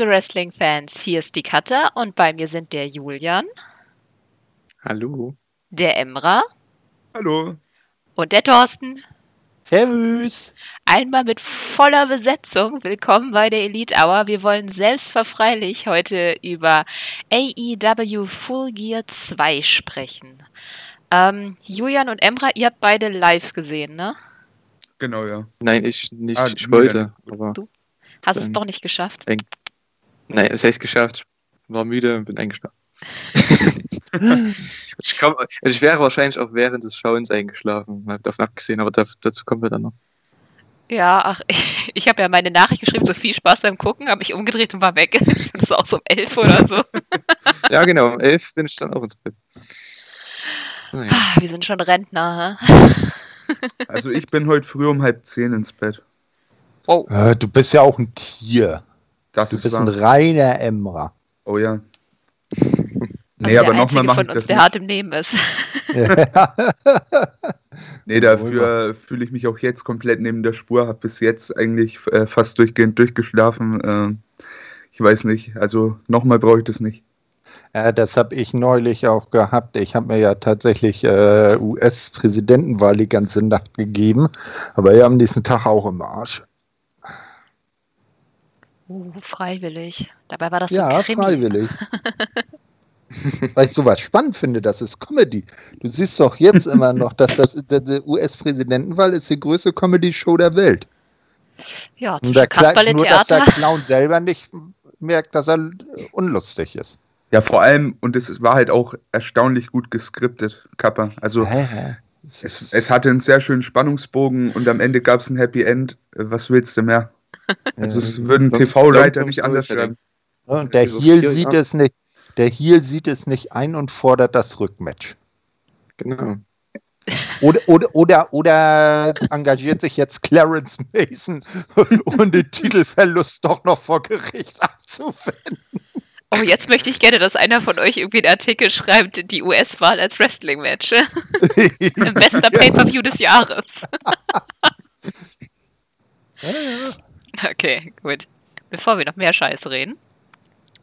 Liebe Wrestling-Fans. Hier ist die Katha und bei mir sind der Julian. Hallo. Der Emra. Hallo. Und der Thorsten. Servus. Einmal mit voller Besetzung. Willkommen bei der Elite Hour. Wir wollen selbstverfreilich heute über AEW Full Gear 2 sprechen. Ähm, Julian und Emra, ihr habt beide live gesehen, ne? Genau, ja. Nein, ich nicht. Ah, ich wollte. Aber Du? Hast es doch nicht geschafft. Nein, es heißt geschafft. War müde und bin eingeschlafen. ich, komm, ich wäre wahrscheinlich auch während des Schauens eingeschlafen. Mal davon abgesehen, aber da, dazu kommen wir dann noch. Ja, ach, ich habe ja meine Nachricht geschrieben, so viel Spaß beim Gucken, habe mich umgedreht und war weg. Das war auch so um elf oder so. Ja, genau. Um elf bin ich dann auch ins Bett. Naja. Ah, Wir sind schon Rentner, hä? Also ich bin heute früh um halb zehn ins Bett. Wow. Äh, du bist ja auch ein Tier. Das Du ist bist ein wahr. reiner Emra. Oh ja. Also Nee, aber nochmal Einzige mache von ich uns, das der hart im Nehmen ist. Nee, dafür fühle ich mich auch jetzt komplett neben der Spur. Habe bis jetzt eigentlich äh, fast durchgehend durchgeschlafen. Ähm, ich weiß nicht. Also nochmal brauche ich das nicht. Ja, das habe ich neulich auch gehabt. Ich habe mir ja tatsächlich äh, US-Präsidentenwahl die ganze Nacht gegeben, aber ja am nächsten Tag auch im Arsch. Uh, freiwillig. Dabei war das ja, so ein Krimi. freiwillig. Weil ich sowas spannend finde, das ist Comedy. Du siehst doch jetzt immer noch, dass das die US-Präsidentenwahl ist die größte Comedy-Show der Welt. Ja, zwischen der Kle- nur, dass der. Clown selber nicht merkt, dass er unlustig ist. Ja, vor allem, und es war halt auch erstaunlich gut geskriptet, Kappa. Also Hä? es, es hatte einen sehr schönen Spannungsbogen und am Ende gab es ein Happy End. Was willst du mehr? Also es würden Long-Term nicht anders schreiben. Und der Über Heel sieht es nicht. Der Heel sieht es nicht ein und fordert das Rückmatch. Genau. Oder, oder, oder, oder engagiert sich jetzt Clarence Mason, um den Titelverlust doch noch vor Gericht abzuwenden. Oh, jetzt möchte ich gerne, dass einer von euch irgendwie einen Artikel schreibt, die US-Wahl als Wrestling-Match. Bester Pay-Per-View des Jahres. Okay, gut. Bevor wir noch mehr Scheiß reden.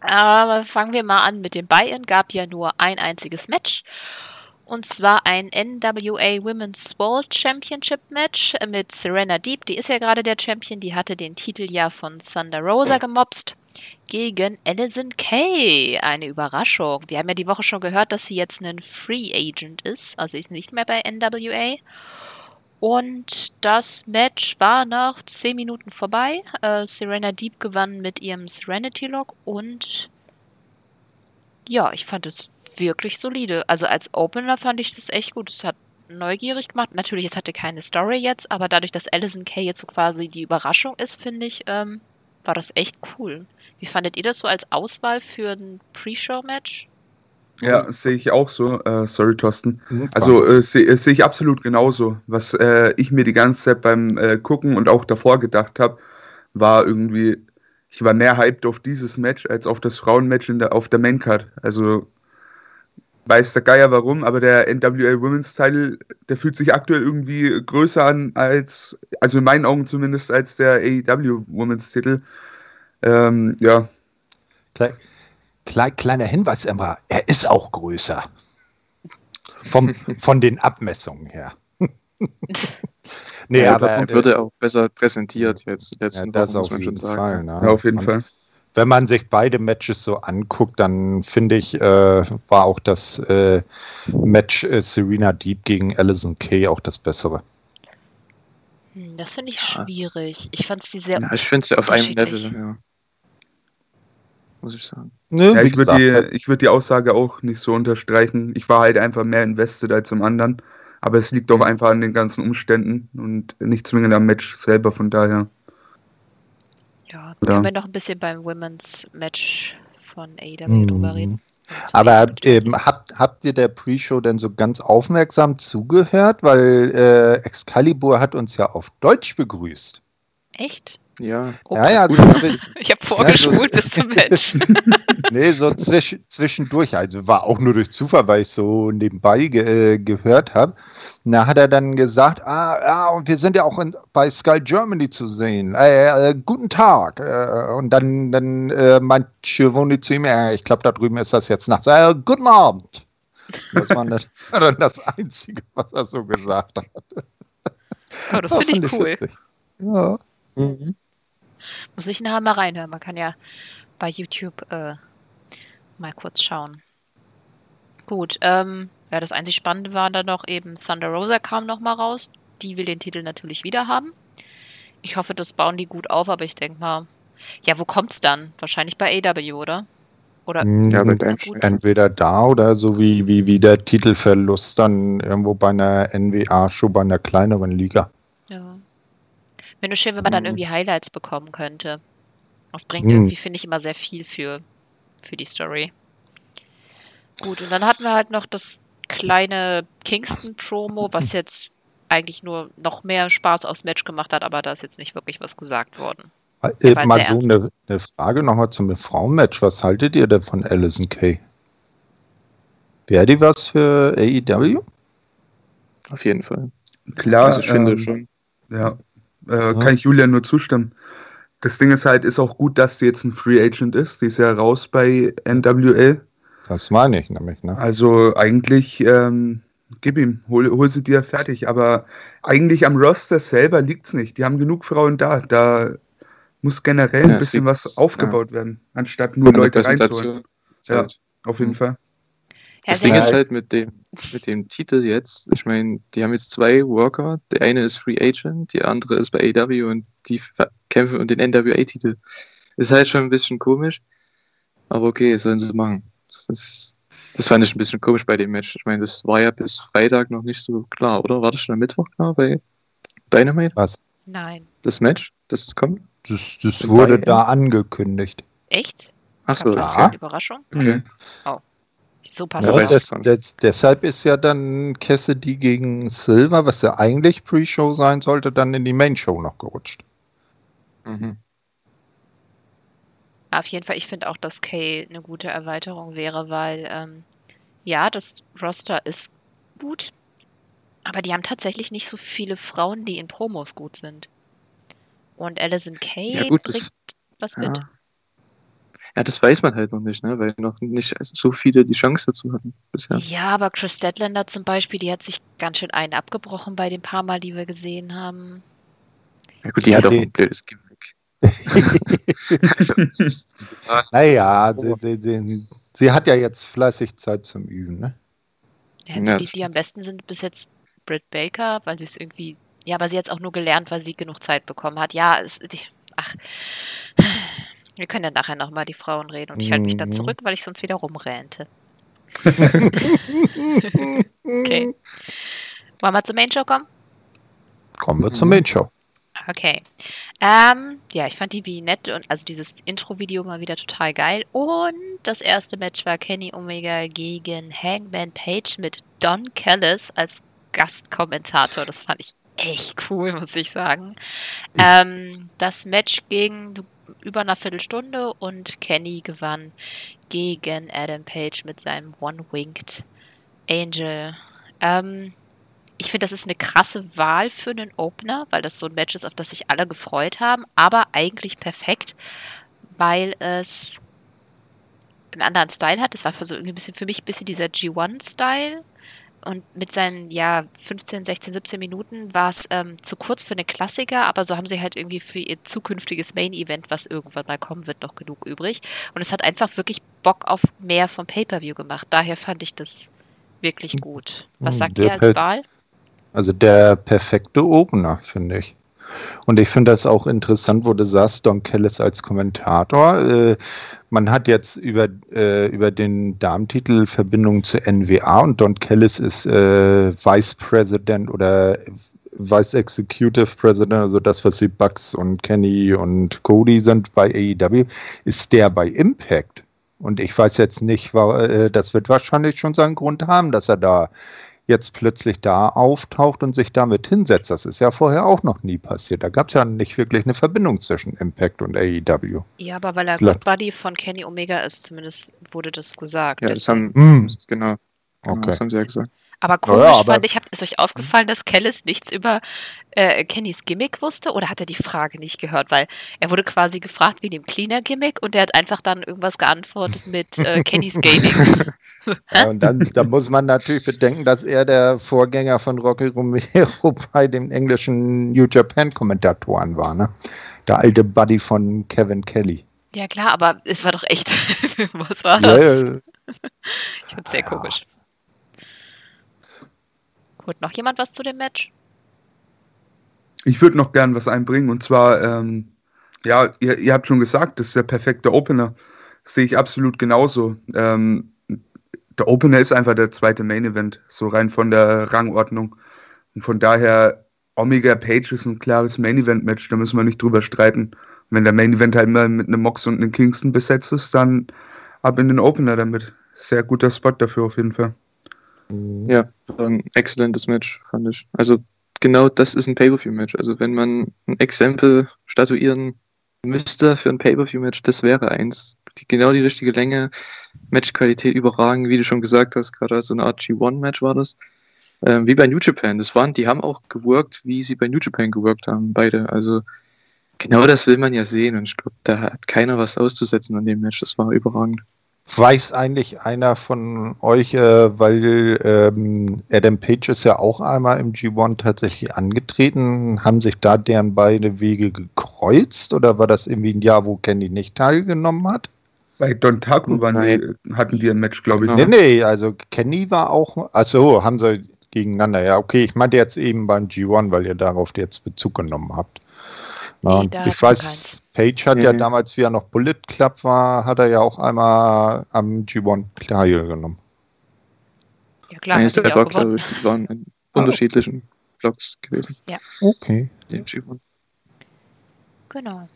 Aber fangen wir mal an mit dem Buy-In. Gab ja nur ein einziges Match. Und zwar ein NWA Women's World Championship Match mit Serena Deep. Die ist ja gerade der Champion. Die hatte den Titel ja von Thunder Rosa gemobst. Gegen Alison Kay. Eine Überraschung. Wir haben ja die Woche schon gehört, dass sie jetzt ein Free Agent ist. Also ist nicht mehr bei NWA. Und das Match war nach 10 Minuten vorbei. Äh, Serena Deep gewann mit ihrem Serenity Lock und ja, ich fand es wirklich solide. Also als Opener fand ich das echt gut. Es hat neugierig gemacht. Natürlich, es hatte keine Story jetzt, aber dadurch, dass Alison Kay jetzt so quasi die Überraschung ist, finde ich, ähm, war das echt cool. Wie fandet ihr das so als Auswahl für ein Pre-Show-Match? Ja, das sehe ich auch so. Äh, sorry, Thorsten. Also äh, sehe äh, sehe ich absolut genauso. Was äh, ich mir die ganze Zeit beim äh, Gucken und auch davor gedacht habe, war irgendwie, ich war mehr hyped auf dieses Match als auf das Frauenmatch in der, auf der Maincard. Also weiß der Geier warum, aber der NWA Women's Title, der fühlt sich aktuell irgendwie größer an als, also in meinen Augen zumindest, als der AEW Women's Titel. Ähm, ja, Klei klei kleiner Hinweis, Emma. Er ist auch größer. Vom, von den Abmessungen her. nee, ja, aber und wurde auch besser präsentiert jetzt. ja, das Wochen, auf jeden Fall. Ne? ja, auf jeden Und Fall. Wenn man sich beide Matches so anguckt, dann finde ich, äh, war auch das äh, Match äh, Serena Deep gegen Alison Kay auch das bessere. Hm, das finde ich Ja. schwierig. Ich fand sie sehr Ja, ich finde sie auf einem Level, ja. Muss ich sagen. Ne, Ja, ich würde die, ich würd die Aussage auch nicht so unterstreichen. Ich war halt einfach mehr invested als im anderen. Aber es liegt doch einfach an den ganzen Umständen und nicht zwingend am Match selber, von daher. Ja, Ja. können wir noch ein bisschen beim Women's Match von AEW Mhm. drüber reden. Aber ähm, habt, habt ihr der Pre-Show denn so ganz aufmerksam zugehört? Weil äh, Excalibur hat uns ja auf Deutsch begrüßt. Echt? Ja, Ups. Ja, ja, gut. also, Ich habe vorgespult bis zum Match. nee, so zwisch, zwischendurch. Also war auch nur durch Zufall, weil ich so nebenbei ge äh, gehört habe. Da hat er dann gesagt, ah, ja, und wir sind ja auch in, bei Sky Germany zu sehen. Äh, äh, guten Tag. Äh, und dann, dann äh, meint Chironi zu ihm, äh, ich glaube, da drüben ist das jetzt nachts. Äh, guten Abend. Das war dann das Einzige, was er so gesagt hat. Oh, das finde ich cool. Witzig. Ja. Mhm. Muss ich nachher mal reinhören. Man kann ja bei YouTube äh, mal kurz schauen. Gut, ähm, ja, das einzig Spannende war dann noch eben Thunder Rosa kam noch mal raus. Die will den Titel natürlich wieder haben. Ich hoffe, das bauen die gut auf, aber ich denke mal, ja, wo kommt's dann? Wahrscheinlich bei AW, oder? Oder Ja, einem gut. Entweder da oder so wie, wie, wie der Titelverlust dann irgendwo bei einer NWA-Show bei einer kleineren Liga. Wäre nur schön, wenn man dann Mhm. irgendwie Highlights bekommen könnte. Das bringt Mhm. irgendwie, finde ich, immer sehr viel für, für die Story. Gut, und dann hatten wir halt noch das kleine Kingston-Promo, was jetzt eigentlich nur noch mehr Spaß aufs Match gemacht hat, aber da ist jetzt nicht wirklich was gesagt worden. Äh, mal so eine, eine Frage nochmal zum Frauenmatch. Was haltet ihr denn von Alison Kay? Wäre die was für AEW? Auf jeden Fall. Klar, also ich finde ähm, schon. Ja, äh, kann ich Julian nur zustimmen. Das Ding ist halt, ist auch gut, dass sie jetzt ein Free Agent ist. Die ist ja raus bei NWL. Das meine ich nämlich. Ne? Also eigentlich, ähm, gib ihm, hol, hol sie dir fertig. Aber eigentlich am Roster selber liegt's nicht. Die haben genug Frauen da. Da muss generell ein Ja, bisschen was aufgebaut werden, anstatt nur Leute reinzuholen. Ja. Auf jeden Mhm. Fall. Das Ding ist halt mit dem, mit dem Titel jetzt, ich meine, die haben jetzt zwei Worker. Der eine ist Free Agent, die andere ist bei AW und die kämpfen um den NWA-Titel. Ist halt schon ein bisschen komisch, aber okay, sollen sie machen. Das, ist, das fand ich ein bisschen komisch bei dem Match. Ich meine, das war ja bis Freitag noch nicht so klar, oder? War das schon am Mittwoch klar bei Dynamite, Was? Nein. das Match, das es kommt? Das, das Bei wurde Bayern? da angekündigt. Echt? Ach so, ja. eine Überraschung? okay. So Ja, passiert. weiß das, das, deshalb ist ja dann Cassidy gegen Silver, was ja eigentlich Pre-Show sein sollte, dann in die Main-Show noch gerutscht. Mhm. Auf jeden Fall, ich finde auch, dass Kay eine gute Erweiterung wäre, weil ähm, ja, das Roster ist gut, aber die haben tatsächlich nicht so viele Frauen, die in Promos gut sind. Und Alison Kay Ja, gut, das- bringt was mit. Ja. Ja, das weiß man halt noch nicht, ne? weil noch nicht so viele die Chance dazu hatten bisher. Ja, aber Chris Statlander zum Beispiel, die hat sich ganz schön einen abgebrochen bei den paar Mal, die wir gesehen haben. Ja gut, die hat auch Die- ein blödes Gimmick. also, ja, Naja, sie, sie, sie, sie hat ja jetzt fleißig Zeit zum Üben. Ne? Ja, Ja, also das die, die am besten sind bis jetzt Britt Baker, weil sie es irgendwie. Ja, aber sie hat es auch nur gelernt, weil sie genug Zeit bekommen hat. Ja, es. Die, ach. Wir können ja nachher nochmal die Frauen reden und ich halte mich dann Mhm. zurück, weil ich sonst wieder rumrente. Okay. Wollen wir zur Main Show kommen? Kommen wir Mhm. zur Main-Show. Okay. Ähm, ja, ich fand die Vignette und also dieses Intro-Video mal wieder total geil. Und das erste Match war Kenny Omega gegen Hangman Page mit Don Callis als Gastkommentator. Das fand ich echt cool, muss ich sagen. Ähm, das Match ging über eine Viertelstunde und Kenny gewann gegen Adam Page mit seinem One-Winged Angel. Ähm, ich finde, das ist eine krasse Wahl für einen Opener, weil das so ein Match ist, auf das sich alle gefreut haben, aber eigentlich perfekt, weil es einen anderen Style hat. Das war für so ein bisschen für mich ein bisschen dieser G1-Style. Und mit seinen, ja, 15, 16, 17 Minuten war es ähm, zu kurz für einen Klassiker, aber so haben sie halt irgendwie für ihr zukünftiges Main-Event, was irgendwann mal kommen wird, noch genug übrig. Und es hat einfach wirklich Bock auf mehr vom Pay-Per-View gemacht. Daher fand ich das wirklich gut. Was Hm, sagt der ihr als Wahl? Also der perfekte Opener, finde ich. Und ich finde das auch interessant, wo du sagst, Don Callis als Kommentator. Äh, man hat jetzt über, äh, über den Damentitel Verbindung zu NWA und Don Callis ist äh, Vice President oder Vice Executive President, also das, was die Bucks und Kenny und Cody sind bei AEW, ist der bei Impact. Und ich weiß jetzt nicht, äh, das wird wahrscheinlich schon seinen Grund haben, dass er da jetzt plötzlich da auftaucht und sich damit hinsetzt. Das ist ja vorher auch noch nie passiert. Da gab es ja nicht wirklich eine Verbindung zwischen Impact und AEW. Ja, aber weil er Good Buddy von Kenny Omega ist, zumindest wurde das gesagt. Ja, das haben, Hm. genau, genau Okay. das haben sie ja gesagt. Aber komisch Ja, aber- fand ich, ist euch aufgefallen, dass Kellis nichts über äh, Kennys Gimmick wusste oder hat er die Frage nicht gehört? Weil er wurde quasi gefragt wie dem Cleaner-Gimmick und er hat einfach dann irgendwas geantwortet mit äh, Kennys Gaming. Ja, und dann, dann muss man natürlich bedenken, dass er der Vorgänger von Rocky Romero bei den englischen New Japan Kommentatoren war, ne? Der alte Buddy von Kevin Kelly. ja klar, aber es war doch echt. Was war Ja, das? ja, Ich find's sehr komisch. Gut, noch jemand was zu dem Match? Ich würde noch gern was einbringen und zwar, ähm, ja, ihr, ihr habt schon gesagt, das ist der perfekte Opener. Sehe ich absolut genauso. Ähm, der Opener ist einfach der zweite Main Event, so rein von der Rangordnung. Und von daher, Omega Page ist ein klares Main Event Match, da müssen wir nicht drüber streiten. Wenn der Main Event halt mal mit einem Mox und einem Kingston besetzt ist, dann ab in den Opener damit. Sehr guter Spot dafür auf jeden Fall. Mhm. Ja, war ein exzellentes Match, fand ich. Also genau das ist ein Pay-Per-View-Match. Also wenn man ein Exempel statuieren müsste für ein Pay-Per-View-Match, das wäre eins. Die, genau die richtige Länge, Matchqualität überragend, wie du schon gesagt hast, gerade so eine Art G1-Match war das. Ähm, wie bei New Japan. Das waren, die haben auch geworkt, wie sie bei New Japan geworkt haben, beide. Also genau das will man ja sehen und ich glaube, da hat keiner was auszusetzen an dem Match. Das war überragend. Weiß eigentlich einer von euch, äh, weil ähm, Adam Page ist ja auch einmal im G1 tatsächlich angetreten, haben sich da deren beide Wege gekreuzt oder war das irgendwie ein Jahr, wo Kenny nicht teilgenommen hat? Bei Don Taku waren die, hatten die ein Match, glaube ich. Genau. Nee, nee, also Kenny war auch, achso, haben sie gegeneinander, ja, okay, ich meinte jetzt eben beim G1, weil ihr darauf jetzt Bezug genommen habt. Nee, und da ich weiß, keins. Page hat ja Nee. damals, wie er noch Bullet Club war, hat er ja auch einmal am G1 teilgenommen. Ja klar, auch war, glaube ich, die waren in unterschiedlichen Blocks gewesen. Okay. Den G1. Genau.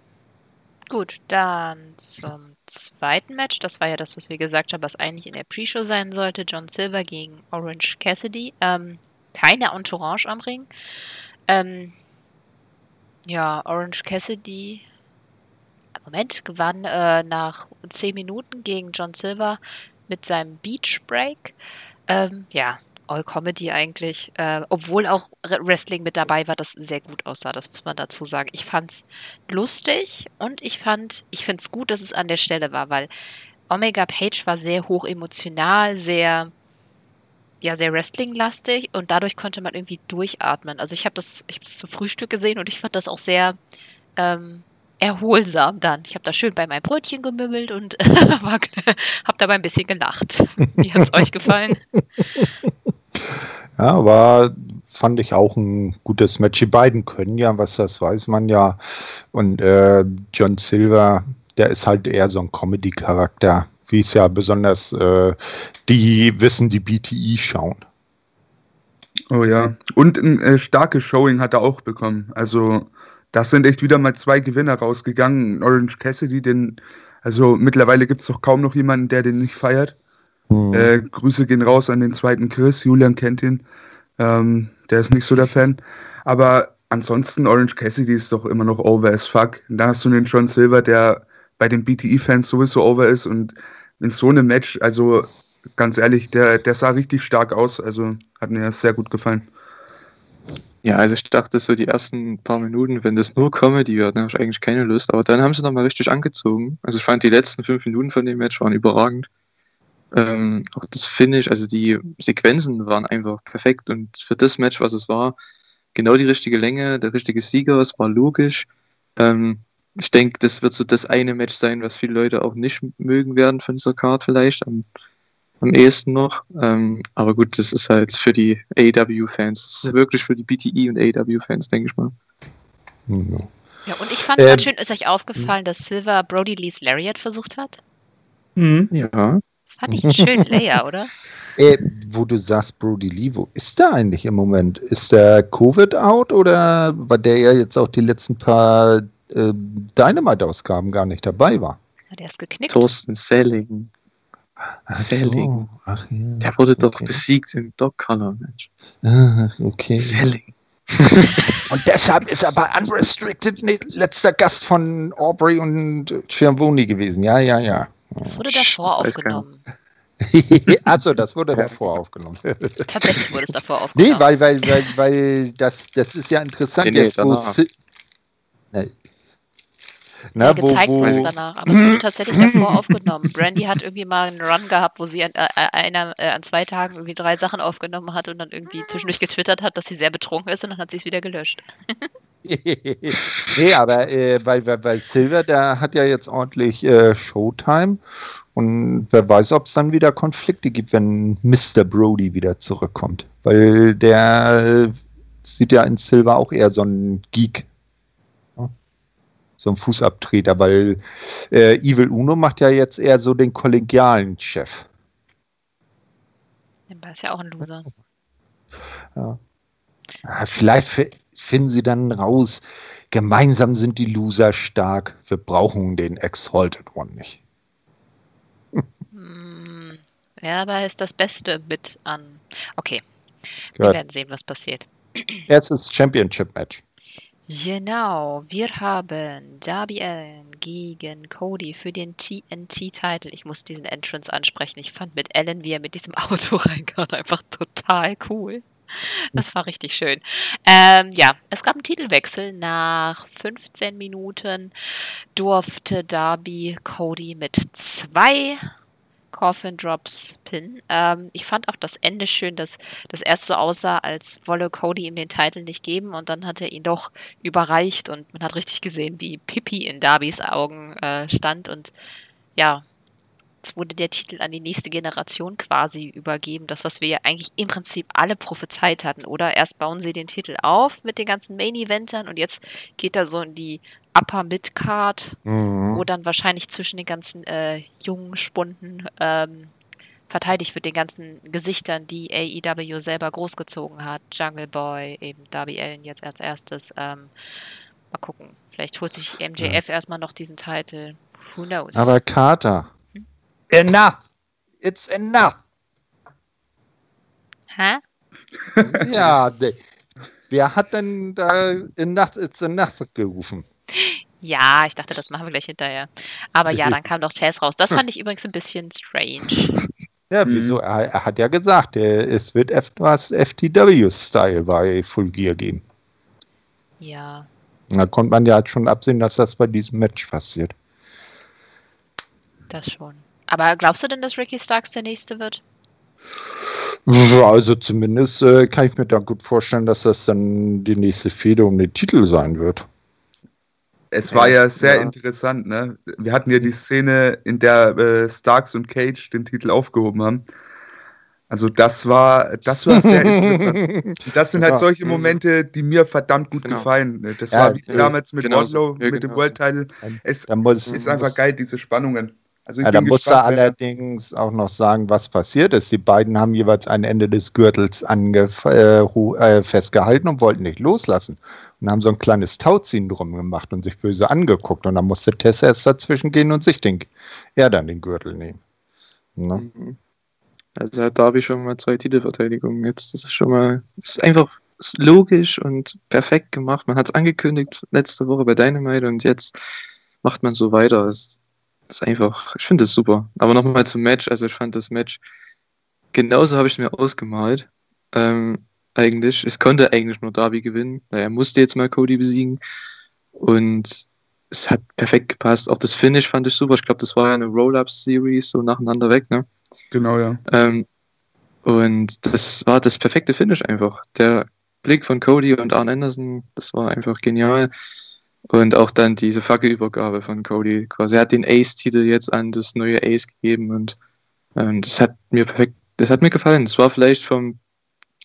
Gut, dann zum zweiten Match. Das war ja das, was wir gesagt haben, was eigentlich in der Pre-Show sein sollte. John Silver gegen Orange Cassidy. Ähm, keine Entourage am Ring. Ähm, ja, Orange Cassidy. Moment, gewann äh, nach 10 Minuten gegen John Silver mit seinem Beach Break. Ähm, ja, All Comedy eigentlich. Äh, obwohl auch Re- Wrestling mit dabei war, das sehr gut aussah. Das muss man dazu sagen. Ich fand's lustig und ich fand, ich finde es gut, dass es an der Stelle war, weil Omega Page war sehr hoch emotional, sehr, ja, sehr Wrestling-lastig und dadurch konnte man irgendwie durchatmen. Also ich habe das, ich habe das zum Frühstück gesehen und ich fand das auch sehr ähm, erholsam dann. Ich habe da schön bei meinem Brötchen gemümmelt und habe dabei ein bisschen gelacht. Wie hat's euch gefallen? Ja, aber fand ich auch ein gutes Match. Die beiden können ja, was das weiß man ja. Und äh, John Silver, der ist halt eher so ein Comedy-Charakter, wie es ja besonders äh, die wissen, die BTI schauen. Oh ja. Und ein äh, starkes Showing hat er auch bekommen. Also, das sind echt wieder mal zwei Gewinner rausgegangen. Orange Cassidy, den, also mittlerweile gibt es doch kaum noch jemanden, der den nicht feiert. Hm. Äh, Grüße gehen raus an den zweiten Chris. Julian kennt ihn. Ähm, der ist nicht so der Fan. Aber ansonsten, Orange Cassidy ist doch immer noch over as fuck. Und dann hast du den John Silver, der bei den BTE-Fans sowieso over ist. Und in so einem Match, also ganz ehrlich, der, der sah richtig stark aus. Also hat mir sehr gut gefallen. Ja, also ich dachte so die ersten paar Minuten, wenn das nur Comedy wird, dann habe ich eigentlich keine Lust. Aber dann haben sie nochmal richtig angezogen. Also ich fand die letzten fünf Minuten von dem Match waren überragend. Ähm, auch das Finish, also die Sequenzen waren einfach perfekt und für das Match, was es war, genau die richtige Länge, der richtige Sieger, es war logisch. Ähm, ich denke, das wird so das eine Match sein, was viele Leute auch nicht mögen werden von dieser Card vielleicht, am, am ehesten noch. Ähm, aber gut, das ist halt für die AEW-Fans. Das ist wirklich für die BTE und AEW-Fans, denke ich mal. Ja. Ja, und ich fand Ähm, ganz schön, ist euch aufgefallen, dass Silver Brody Lee's Lariat versucht hat? Ja. Das fand ich einen schönen Layer, oder? Äh, wo du sagst, Brody Lee, wo ist der eigentlich im Moment? Ist der Covid out oder war der ja jetzt auch die letzten paar äh, Dynamite-Ausgaben gar nicht dabei war? Ja, Der ist geknickt. Thorsten Selling. Ach Selling. so. Ach, ja. Der wurde doch okay. besiegt im Dog Color Match. Ah, okay. Selling. Und deshalb ist er bei Unrestricted letzter Gast von Aubrey und Schiavoni gewesen. Ja, ja, ja. Das wurde davor das aufgenommen. Achso, das wurde davor aufgenommen. Tatsächlich wurde es davor aufgenommen. nee, weil, weil, weil, weil das, das ist ja interessant Nee, nee, jetzt, wo danach. Si- Nee. ja, Na, wo, gezeigt wo, wurde es danach, aber es wurde tatsächlich davor aufgenommen. Brandy hat irgendwie mal einen Run gehabt, wo sie an, äh, einer, äh, an zwei Tagen irgendwie drei Sachen aufgenommen hat und dann irgendwie zwischendurch getwittert hat, dass sie sehr betrunken ist und dann hat sie es wieder gelöscht. nee, aber äh, weil, weil, weil Silver, der hat ja jetzt ordentlich äh, Showtime und wer weiß, ob es dann wieder Konflikte gibt, wenn Mr. Brody wieder zurückkommt. Weil der äh, sieht ja in Silver auch eher so ein Geek. Ja? So ein Fußabtreter, weil äh, Evil Uno macht ja jetzt eher so den kollegialen Chef. Der ist ja auch ein Loser. Ah, Vielleicht fi- finden sie dann raus, gemeinsam sind die Loser stark, wir brauchen den Exalted One nicht. Hm, ja, aber er ist das Beste mit an. Okay, wir Gut. werden sehen, was passiert. Erstes Championship-Match. Genau, wir haben Darby Allen gegen Cody für den TNT-Titel. Ich muss diesen Entrance ansprechen. Ich fand mit Allen, wie er mit diesem Auto reinkam, einfach total cool. Das war richtig schön. Ähm, ja, es gab einen Titelwechsel. Nach 15 Minuten durfte Darby Cody mit zwei Coffin Drops Pin. Ähm, ich fand auch das Ende schön, dass das erst so aussah, als wolle Cody ihm den Titel nicht geben und dann hat er ihn doch überreicht und man hat richtig gesehen, wie Pippi in Darbys Augen äh, stand und ja, jetzt wurde der Titel an die nächste Generation quasi übergeben. Das, was wir ja eigentlich im Prinzip alle prophezeit hatten, oder? Erst bauen sie den Titel auf mit den ganzen Main-Eventern und jetzt geht er so in die Upper Mid-Card Mhm. wo dann wahrscheinlich zwischen den ganzen äh, jungen Spunden ähm, verteidigt wird, den ganzen Gesichtern, die AEW selber großgezogen hat. Jungle Boy, eben Darby Allen jetzt als erstes. Ähm, mal gucken. Vielleicht holt sich MJF erstmal noch diesen Titel. Who knows? Aber Carter, enough! It's enough! Hä? ja, wer hat denn da enough, it's enough gerufen? Ja, ich dachte, das machen wir gleich hinterher. Aber ja, dann kam doch Chase raus. Das fand ich übrigens ein bisschen strange. Ja, Mhm. wieso? Er, er hat ja gesagt, er, es wird etwas FTW-Style bei Full Gear geben. Ja. Da konnte man ja halt schon absehen, dass das bei diesem Match passiert. Das schon. Aber glaubst du denn, dass Ricky Starks der nächste wird? Also zumindest äh, kann ich mir da gut vorstellen, dass das dann die nächste Fehde um den Titel sein wird. Es war Ja, ja sehr ja. interessant, ne? Wir hatten ja die Szene, in der äh, Starks und Cage den Titel aufgehoben haben. Also das war, das war sehr interessant. Und das sind halt solche. Momente, die mir verdammt gut Genau. gefallen. ne? Das Ja, war wie äh, damals mit genau so. Wardlow, Ja, mit dem genau World Title. Es muss, ist einfach muss, geil, diese Spannungen. Also ich Ja, da muss er allerdings auch noch sagen, was passiert ist. Die beiden haben jeweils ein Ende des Gürtels äh, äh, festgehalten und wollten nicht loslassen. Und haben so ein kleines Tauziehen drum gemacht und sich böse angeguckt. Und dann musste Tessa erst dazwischen gehen und sich den, er dann den Gürtel nehmen. Ne? Also hat Darby schon mal zwei Titelverteidigungen jetzt. Das ist schon mal, das ist einfach logisch und perfekt gemacht. Man hat es angekündigt letzte Woche bei Dynamite und jetzt macht man so weiter. Es ist einfach, ich finde es super. Aber nochmal zum Match. Also ich fand das Match genauso habe ich es mir ausgemalt. Ähm, eigentlich. Es konnte eigentlich nur Darby gewinnen, weil er musste jetzt mal Cody besiegen. Und es hat perfekt gepasst. Auch das Finish fand ich super. Ich glaube, das war ja eine Roll-Up-Series, so nacheinander weg, ne? Genau, ja. Ähm, und das war das perfekte Finish einfach. Der Blick von Cody und Arn Anderson, das war einfach genial. Und auch dann diese Fackelübergabe von Cody. Quasi, er hat den Ace-Titel jetzt an das neue Ace gegeben und ähm, das hat mir perfekt, das hat mir gefallen. Das war vielleicht vom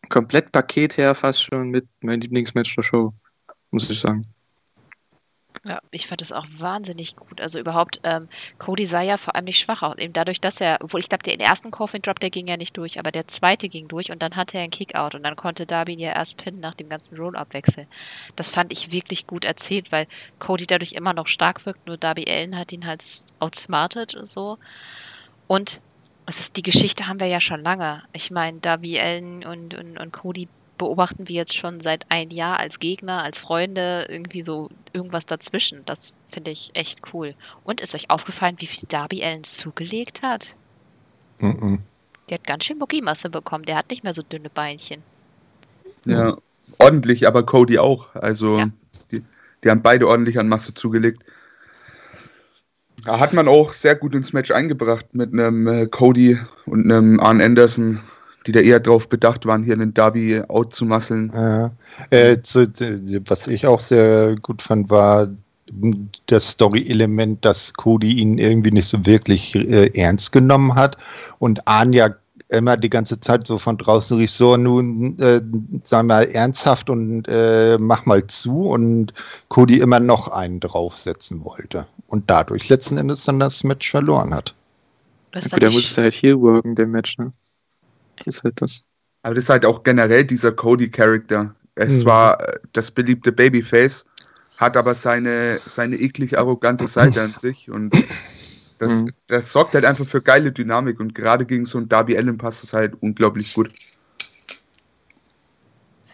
Komplettpaket her fast schon mit mein Lieblingsmatch der Show, muss ich sagen. Ja, ich fand es auch wahnsinnig gut. Also überhaupt, ähm, Cody sah ja vor allem nicht schwach aus. Eben dadurch, dass er, obwohl ich glaube, der ersten Coffin Drop, der ging ja nicht durch, aber der zweite ging durch und dann hatte er einen Kickout und dann konnte Darby ihn ja erst pinnen nach dem ganzen Roll-Up-Wechsel. Das fand ich wirklich gut erzählt, weil Cody dadurch immer noch stark wirkt, nur Darby Allen hat ihn halt outsmartet so. Und ist, die Geschichte haben wir ja schon lange. Ich meine, Darby Allen und, und, und Cody beobachten wir jetzt schon seit ein Jahr als Gegner, als Freunde, irgendwie so irgendwas dazwischen. Das finde ich echt cool. Und ist euch aufgefallen, wie viel Darby Allen zugelegt hat? Mhm. Der hat ganz schön Muckimasse bekommen. Der hat nicht mehr so dünne Beinchen. Ja, ordentlich, aber Cody auch. Also Ja. die, die haben beide ordentlich an Masse zugelegt. Hat man auch sehr gut ins Match eingebracht mit einem äh, Cody und einem Arn Anderson, die da eher drauf bedacht waren, hier einen Darby out zu muskeln. Ja. Äh, zu, was ich auch sehr gut fand, war das Story-Element, dass Cody ihn irgendwie nicht so wirklich äh, ernst genommen hat und Anja immer die ganze Zeit so von draußen rief, so nun äh, sei mal ernsthaft und äh, mach mal zu und Cody immer noch einen draufsetzen wollte und dadurch letzten Endes dann das Match verloren hat. Das, Ja, der musste halt hier worken, der Match, ne? Das ist halt das. Aber das ist halt auch generell dieser Cody-Charakter. Es Mhm. war äh, das beliebte Babyface, hat aber seine, seine eklig arrogante Seite an sich und das, Mhm. das sorgt halt einfach für geile Dynamik und gerade gegen so einen Darby Allen passt es halt unglaublich gut.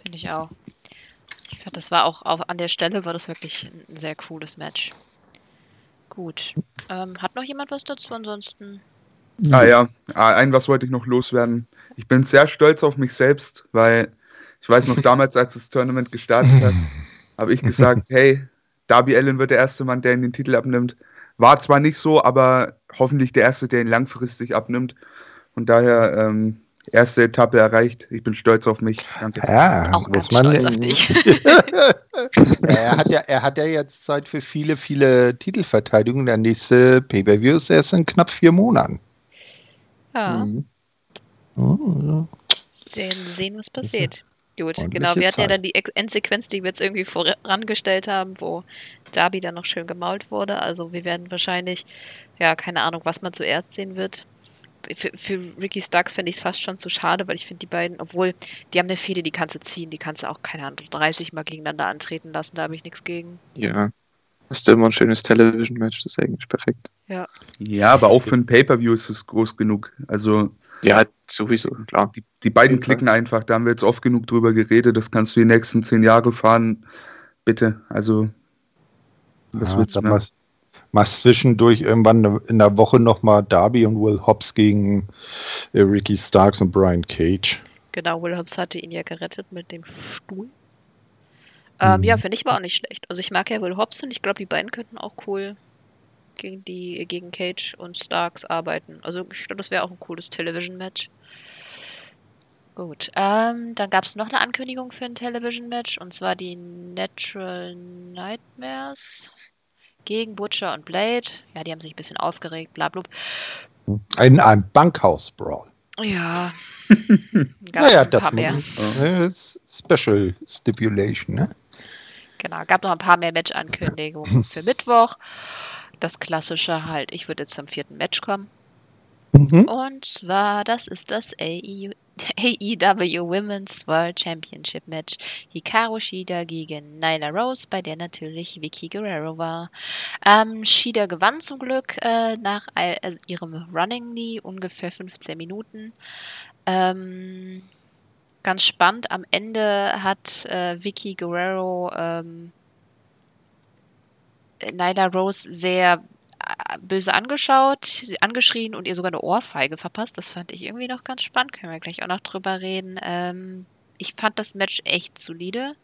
Finde ich auch. Ich fand, das war auch auf, an der Stelle war das wirklich ein sehr cooles Match. Gut. Ähm, hat noch jemand was dazu? Ansonsten. Ah ja, ah, ein was wollte ich noch loswerden. Ich bin sehr stolz auf mich selbst, weil ich weiß noch damals, als das Tournament gestartet hat, habe ich gesagt, hey, Darby Allen wird der erste Mann, der ihn den Titel abnimmt. War zwar nicht so, aber hoffentlich der erste, der ihn langfristig abnimmt. Und daher ähm, erste Etappe erreicht. Ich bin stolz auf mich. Danke. Ja, auch ganz muss man stolz auf dich. er, hat ja, er hat ja jetzt Zeit für viele, viele Titelverteidigungen. Der nächste Pay-Per-View ist erst in knapp vier Monaten. ja. Mhm. Oh, Sehen, sehen, was passiert. Gut, genau. Wir hatten ja Zeit. dann die Endsequenz, die wir jetzt irgendwie vorangestellt haben, wo Darby dann noch schön gemault wurde. Also wir werden wahrscheinlich, ja, keine Ahnung, was man zuerst sehen wird. Für, für Ricky Starks fände ich es fast schon zu schade, weil ich finde die beiden, obwohl die haben eine Fehde, die kannst du ziehen, die kannst du auch, keine Ahnung, 30 Mal gegeneinander antreten lassen, da habe ich nichts gegen. Ja. Das ist immer ein schönes Television-Match, das ist eigentlich perfekt. Ja, aber auch für ein Pay-Per-View ist es groß genug. Also Ja, sowieso, klar. die, die beiden Fall. klicken einfach. Da haben wir jetzt oft genug drüber geredet. Das kannst du die nächsten zehn Jahre fahren. Bitte. Also, was ja, willst du machst, machst zwischendurch irgendwann in der Woche nochmal Darby und Will Hobbs gegen äh, Ricky Starks und Brian Cage. Genau, Will Hobbs hatte ihn ja gerettet mit dem Stuhl. Ähm, Mhm. Ja, finde ich aber auch nicht schlecht. Also ich mag ja Will Hobbs und ich glaube, die beiden könnten auch cool gegen die gegen Cage und Starks arbeiten. Also ich glaube, das wäre auch ein cooles Television-Match. Gut, ähm, dann gab es noch eine Ankündigung für ein Television-Match und zwar die Natural Nightmares gegen Butcher und Blade. Ja, die haben sich ein bisschen aufgeregt, bla bla. In einem Bankhaus-Brawl. Ja. Naja, das muss, äh, ist Special Stipulation, ne? Genau, gab noch ein paar mehr Match-Ankündigungen für Mittwoch. Das klassische halt, ich würde jetzt zum vierten Match kommen. Mhm. Und zwar, das ist das AEW, AEW Women's World Championship Match. Hikaru Shida gegen Nyla Rose, bei der natürlich Vicky Guerrero war. Ähm, Shida gewann zum Glück äh, nach äh, ihrem Running Knee, ungefähr 15 Minuten. Ähm, ganz spannend, am Ende hat äh, Vicky Guerrero ähm, Nyla Rose sehr böse angeschaut, sie angeschrien und ihr sogar eine Ohrfeige verpasst. Das fand ich irgendwie noch ganz spannend. Können wir gleich auch noch drüber reden. Ähm, ich fand das Match echt solide.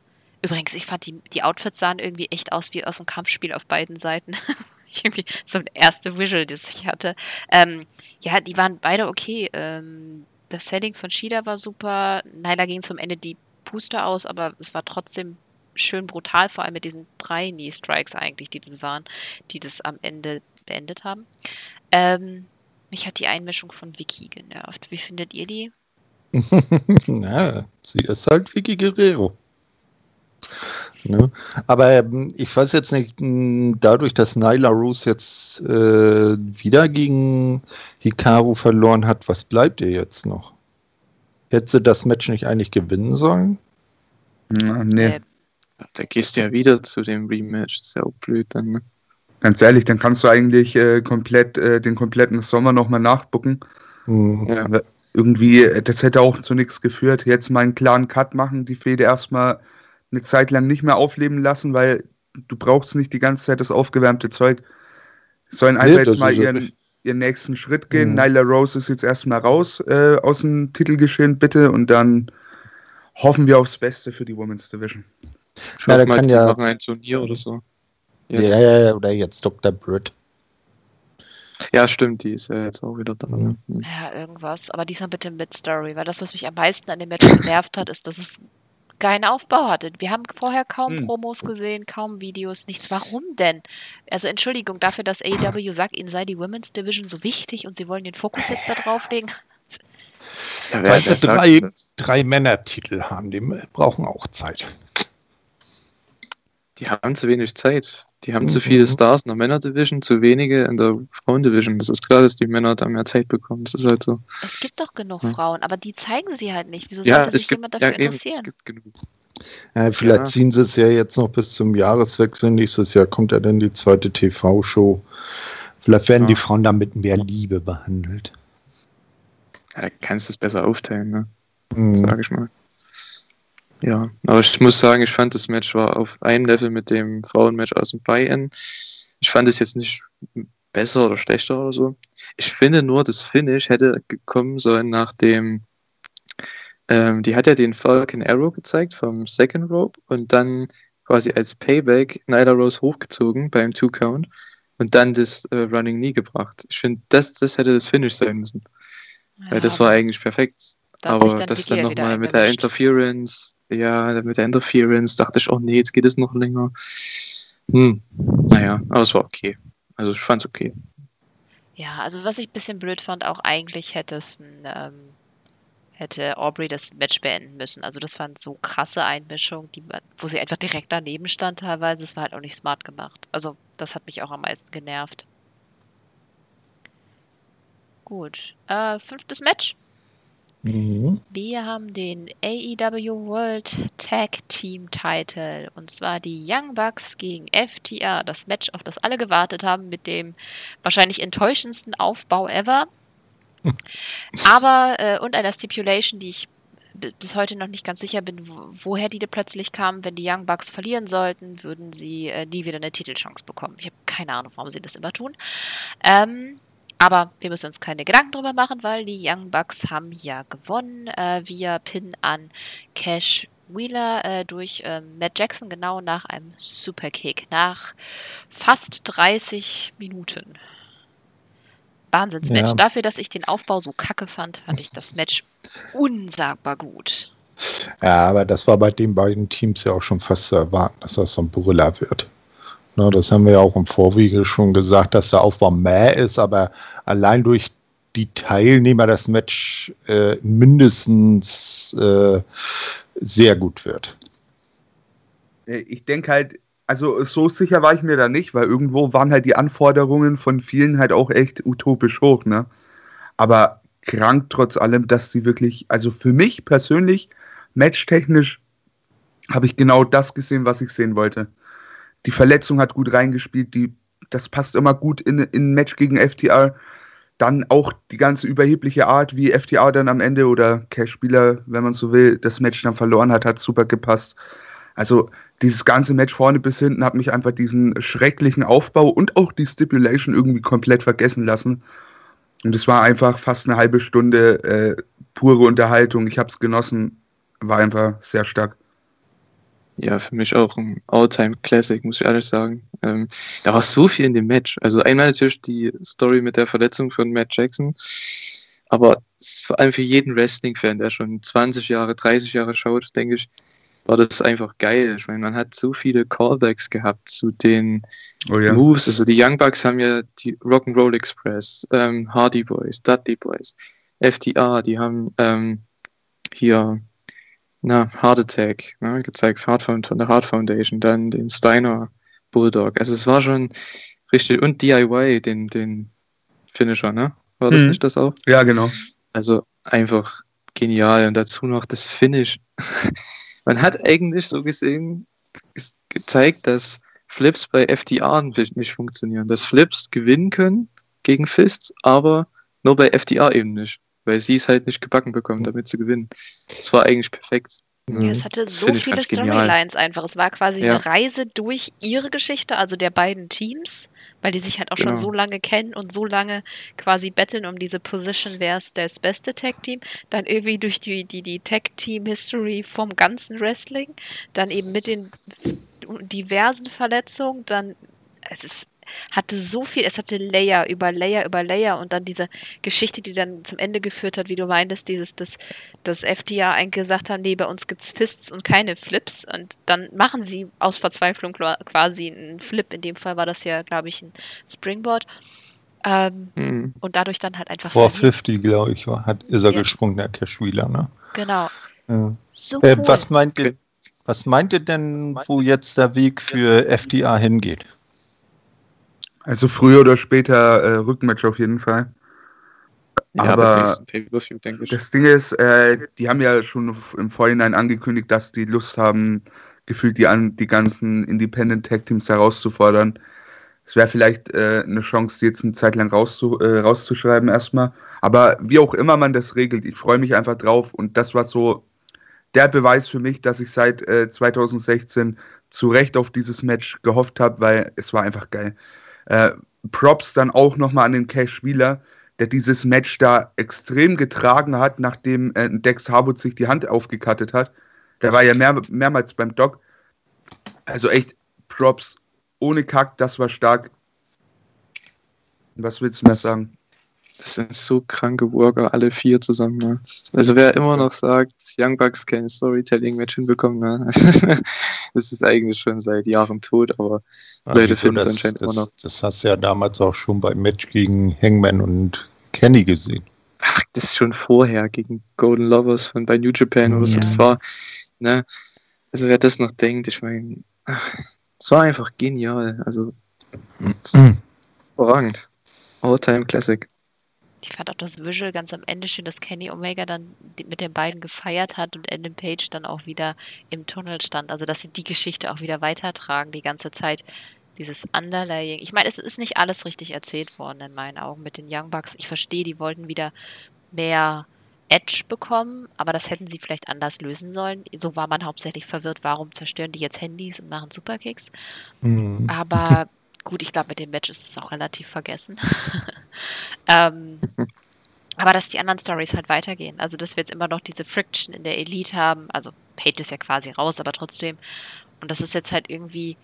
Übrigens, ich fand die, die Outfits sahen irgendwie echt aus wie aus einem Kampfspiel auf beiden Seiten. irgendwie so ein erste Visual, das ich hatte. Ähm, ja, die waren beide okay. Ähm, das Selling von Shida war super. Nyla ging zum Ende die Puste aus, aber es war trotzdem schön brutal, vor allem mit diesen drei Knee-Strikes eigentlich, die das waren, die das am Ende beendet haben. Ähm, mich hat die Einmischung von Vicky genervt. Wie findet ihr die? Na, sie ist halt Vicky Guerrero. Ne? Aber ähm, ich weiß jetzt nicht, dadurch, dass Nyla Rose jetzt äh, wieder gegen Hikaru verloren hat, was bleibt ihr jetzt noch? Hätte sie das Match nicht eigentlich gewinnen sollen? Na, nee, Äh, Da gehst du ja wieder zu dem Rematch. Ist ja auch blöd dann, ne? Ganz ehrlich, dann kannst du eigentlich äh, komplett äh, den kompletten Sommer nochmal nachbucken. Mhm. Ja. Irgendwie, das hätte auch zu nichts geführt. Jetzt mal einen klaren Cut machen, die Fehde erstmal eine Zeit lang nicht mehr aufleben lassen, weil du brauchst nicht die ganze Zeit das aufgewärmte Zeug. Sollen einfach nee, jetzt mal ihren, ihren nächsten Schritt gehen. Mhm. Nyla Rose ist jetzt erstmal raus äh, aus dem Titelgeschehen, bitte, und dann hoffen wir aufs Beste für die Women's Division. Ich ja, hoffe mal, die ja, machen ein Turnier oder so. Jetzt. Ja, ja, oder jetzt Dr. Britt. Ja, stimmt, die ist ja jetzt auch wieder da. Mhm. Ja, irgendwas. Aber diesmal bitte mit Story, weil das, was mich am meisten an dem Match genervt hat, ist, dass es keinen Aufbau hatte. Wir haben vorher kaum hm. Promos gesehen, kaum Videos, nichts. Warum denn? Also Entschuldigung dafür, dass AEW sagt, ihnen sei die Women's Division so wichtig und sie wollen den Fokus jetzt da drauf legen. Ja, Weil sie drei, drei Männertitel haben, die brauchen auch Zeit. Die haben zu wenig Zeit. Die haben mhm. zu viele Stars in der Männer-Division, zu wenige in der Frauen-Division. Das ist klar, dass die Männer da mehr Zeit bekommen. Das ist halt so. Es gibt doch genug ja. Frauen, aber die zeigen sie halt nicht. Wieso ja, sollte sich gibt, jemand dafür ja, interessieren? Eben, es gibt genug. Ja, vielleicht ziehen sie es ja jetzt noch bis zum Jahreswechsel. Nächstes Jahr kommt ja dann die zweite TV-Show. Vielleicht werden die Frauen dann mit mehr Liebe behandelt. Ja, da kannst du es besser aufteilen, ne? Mhm. Sag ich mal. Ja, aber ich muss sagen, ich fand das Match war auf einem Level mit dem Frauenmatch aus dem Buy-In. Ich fand es jetzt nicht besser oder schlechter oder so. Ich finde nur, das Finish hätte gekommen sollen nach dem, ähm, die hat ja den Falcon Arrow gezeigt vom Second Rope und dann quasi als Payback Nyla Rose hochgezogen beim Two Count und dann das äh, Running Knee gebracht. Ich finde, das, das hätte das Finish sein müssen. Ja, Weil das war eigentlich perfekt. aber das dann nochmal mit der Interference, ja, mit der Interference dachte ich, oh nee, jetzt geht es noch länger. Hm, naja, aber es war okay. Also ich fand's okay. Ja, also was ich ein bisschen blöd fand, auch eigentlich hätte es ein, ähm, hätte Aubrey das Match beenden müssen. Also das waren so krasse Einmischungen, die, wo sie einfach direkt daneben stand teilweise. Es war halt auch nicht smart gemacht. Also das hat mich auch am meisten genervt. Gut. Äh, fünftes Match. Mhm. Wir haben den AEW World Tag Team Title und zwar die Young Bucks gegen FTR. Das Match, auf das alle gewartet haben, mit dem wahrscheinlich enttäuschendsten Aufbau ever. Aber, äh, und einer Stipulation, die ich bis heute noch nicht ganz sicher bin, woher die plötzlich kamen. Wenn die Young Bucks verlieren sollten, würden sie äh, nie wieder eine Titelchance bekommen. Ich habe keine Ahnung, warum sie das immer tun. Ähm, aber wir müssen uns keine Gedanken drüber machen, weil die Young Bucks haben ja gewonnen äh, via Pin an Cash Wheeler äh, durch äh, Matt Jackson genau nach einem Superkick. Nach fast 30 Minuten. Wahnsinnsmatch. Ja. Dafür, dass ich den Aufbau so kacke fand, fand ich das Match unsagbar gut. Ja, aber das war bei den beiden Teams ja auch schon fast zu erwarten, dass das so ein Brüller wird. Ne, das haben wir ja auch im Vorwege schon gesagt, dass der Aufbau mehr ist, aber allein durch die Teilnehmer das Match äh, mindestens äh, sehr gut wird. Äh, ich denke halt, also so sicher war ich mir da nicht, weil irgendwo waren halt die Anforderungen von vielen halt auch echt utopisch hoch, ne? Aber krank trotz allem, dass sie wirklich, also für mich persönlich, matchtechnisch, habe ich genau das gesehen, was ich sehen wollte. Die Verletzung hat gut reingespielt, die, das passt immer gut in, in ein Match gegen FTR. Dann auch die ganze überhebliche Art, wie FTR dann am Ende oder Cash-Spieler, wenn man so will, das Match dann verloren hat, hat super gepasst. Also dieses ganze Match vorne bis hinten hat mich einfach diesen schrecklichen Aufbau und auch die Stipulation irgendwie komplett vergessen lassen. Und es war einfach fast eine halbe Stunde äh, pure Unterhaltung. Ich habe es genossen, war einfach sehr stark ja, für mich auch ein Alltime Classic, muss ich ehrlich sagen. Ähm, da war so viel in dem Match. Also einmal natürlich die Story mit der Verletzung von Matt Jackson, aber vor allem für jeden Wrestling-Fan, der schon 20 Jahre, 30 Jahre schaut, denke ich, war das einfach geil. Ich meine, man hat so viele Callbacks gehabt zu den oh ja. Moves. Also die Young Bucks haben ja die Rock'n'Roll Express, ähm, Hardy Boys, Dudley Boys, FTR, die haben ähm, hier na, Heart Attack, ne, gezeigt, Heart von, der Heart Foundation, dann den Steiner Bulldog. Also es war schon richtig, und DIY, den, den Finisher, ne? War das mhm. nicht das auch? Ja, genau. Also einfach genial. Und dazu noch das Finish. Man hat eigentlich so gesehen gezeigt, dass Flips bei FDR nicht funktionieren. Dass Flips gewinnen können gegen Fists, aber Nur bei FDR eben nicht, weil sie es halt nicht gebacken bekommen, damit zu gewinnen. Das war eigentlich perfekt. Ja, es hatte Das so viele. Storylines einfach. Es war quasi Ja. eine Reise durch ihre Geschichte, also der beiden Teams, weil die sich halt auch schon Genau. so lange kennen und so lange quasi betteln um diese Position, wer ist das beste Tag-Team. Dann irgendwie durch die, die, die Tag-Team-History vom ganzen Wrestling. Dann eben mit den diversen Verletzungen. Dann, es ist, hatte so viel, es hatte Layer über Layer über Layer und dann diese Geschichte, die dann zum Ende geführt hat, wie du meintest, dieses, das, das FDA eigentlich gesagt haben, nee, bei uns gibt's Fists und keine Flips und dann machen sie aus Verzweiflung quasi einen Flip. In dem Fall war das ja, glaube ich, ein Springboard. Ähm, Mhm. und dadurch dann halt einfach Vor verlieren. 50, glaube ich, war, hat, ist er Ja. gesprungen, der Cashwheeler, ne? Genau. Ja. So Äh, cool. was, meint ihr, was meint ihr denn, wo jetzt der Weg für FDA hingeht? Also früher oder später äh, Rückmatch auf jeden Fall. Ja, Aber. Das Ding ist, äh, die haben ja schon im Vorhinein angekündigt, dass die Lust haben, gefühlt die, an, die ganzen Independent Tag Teams herauszufordern. Es wäre vielleicht äh, eine Chance, die jetzt eine Zeit lang rauszu, äh, rauszuschreiben erstmal. Aber wie auch immer man das regelt, ich freue mich einfach drauf. Und das war so der Beweis für mich, dass ich seit äh, 2016 zu Recht auf dieses Match gehofft habe, weil es war einfach geil. Äh, Props dann auch nochmal an den Cash Wheeler, der dieses Match da extrem getragen hat, nachdem äh, Dex Harwood sich die Hand aufgekattet hat. Der war ja mehr, mehrmals beim Doc. Also echt Props ohne Kack, das war stark. Was willst du mehr sagen? Das sind so kranke Worker, alle vier zusammen. Ne? Also wer immer noch sagt, dass Young Bucks kein Storytelling-Match hinbekommen, ne? das ist eigentlich schon seit Jahren tot, aber Leute wieso, finden es das- anscheinend das, immer noch. Das hast du ja damals auch schon beim Match gegen Hangman und Kenny gesehen. ach, das ist schon vorher gegen Golden Lovers von bei New Japan oder so. Ja. Das war, ne? Also wer das noch denkt, ich meine, es war einfach genial. Also überragend. All-Time Classic. Ich fand auch das Visual ganz am Ende schön, dass Kenny Omega dann mit den beiden gefeiert hat und Adam Page dann auch wieder im Tunnel stand. Also, dass sie die Geschichte auch wieder weitertragen, die ganze Zeit. Dieses Underlaying. Ich meine, es ist nicht alles richtig erzählt worden in meinen Augen mit den Young Bucks. Ich verstehe, die wollten wieder mehr Edge bekommen, aber das hätten sie vielleicht anders lösen sollen. So war man hauptsächlich verwirrt, warum zerstören die jetzt Handys und machen Superkicks. Mhm. Aber gut, ich glaube, mit dem Match ist es auch relativ vergessen. ähm, aber dass die anderen Stories halt weitergehen. Also, dass wir jetzt immer noch diese Friction in der Elite haben. Also, Page ist ja quasi raus, aber trotzdem. Und dass es jetzt halt irgendwie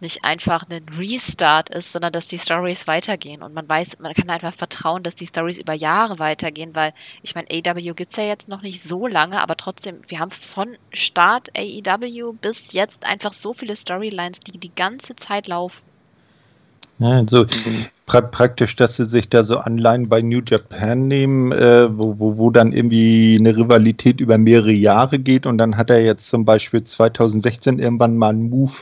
nicht einfach ein Restart ist, sondern dass die Stories weitergehen. Und man weiß, man kann einfach vertrauen, dass die Stories über Jahre weitergehen, weil ich meine, AEW gibt es ja jetzt noch nicht so lange, aber trotzdem, wir haben von Start AEW bis jetzt einfach so viele Storylines, die die ganze Zeit laufen. Ja, also pra praktisch, dass sie sich da so Anleihen bei New Japan nehmen, äh, wo, wo, wo dann irgendwie eine Rivalität über mehrere Jahre geht und dann hat er jetzt zum Beispiel 2016 irgendwann mal einen Move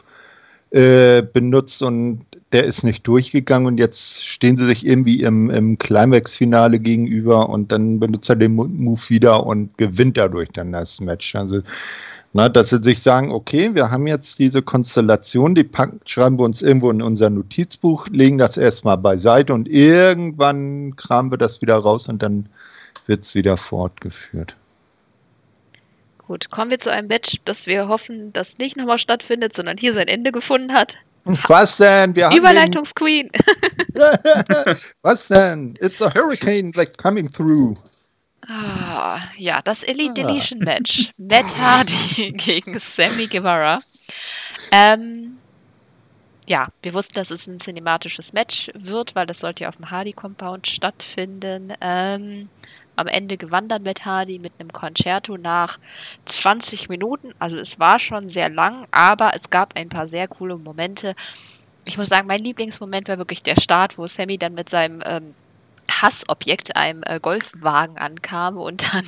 äh, benutzt und der ist nicht durchgegangen und jetzt stehen sie sich irgendwie im, im Climax-Finale gegenüber und dann benutzt er den Mo- Move wieder und gewinnt dadurch dann das Match. Also na, dass sie sich sagen, okay, wir haben jetzt diese Konstellation, die packen, schreiben wir uns irgendwo in unser Notizbuch, legen das erstmal beiseite und irgendwann kramen wir das wieder raus und dann wird es wieder fortgeführt. Gut, kommen wir zu einem Match, das wir hoffen, das nicht nochmal stattfindet, sondern hier sein Ende gefunden hat. Was denn? Wir Überleitungsqueen. Was denn? It's a hurricane like coming through. Ah, ja, das Elite Ah. Deletion Match. Matt Hardy gegen Sammy Guevara. Ähm, ja, wir wussten, dass es ein cinematisches Match wird, weil das sollte ja auf dem Hardy-Compound stattfinden. Ähm, am Ende gewann dann Matt Hardy mit einem Concerto nach 20 Minuten. Also es war schon sehr lang, aber es gab ein paar sehr coole Momente. Ich muss sagen, mein Lieblingsmoment war wirklich der Start, wo Sammy dann mit seinem ähm, Hassobjekt, einem äh, Golfwagen ankam und dann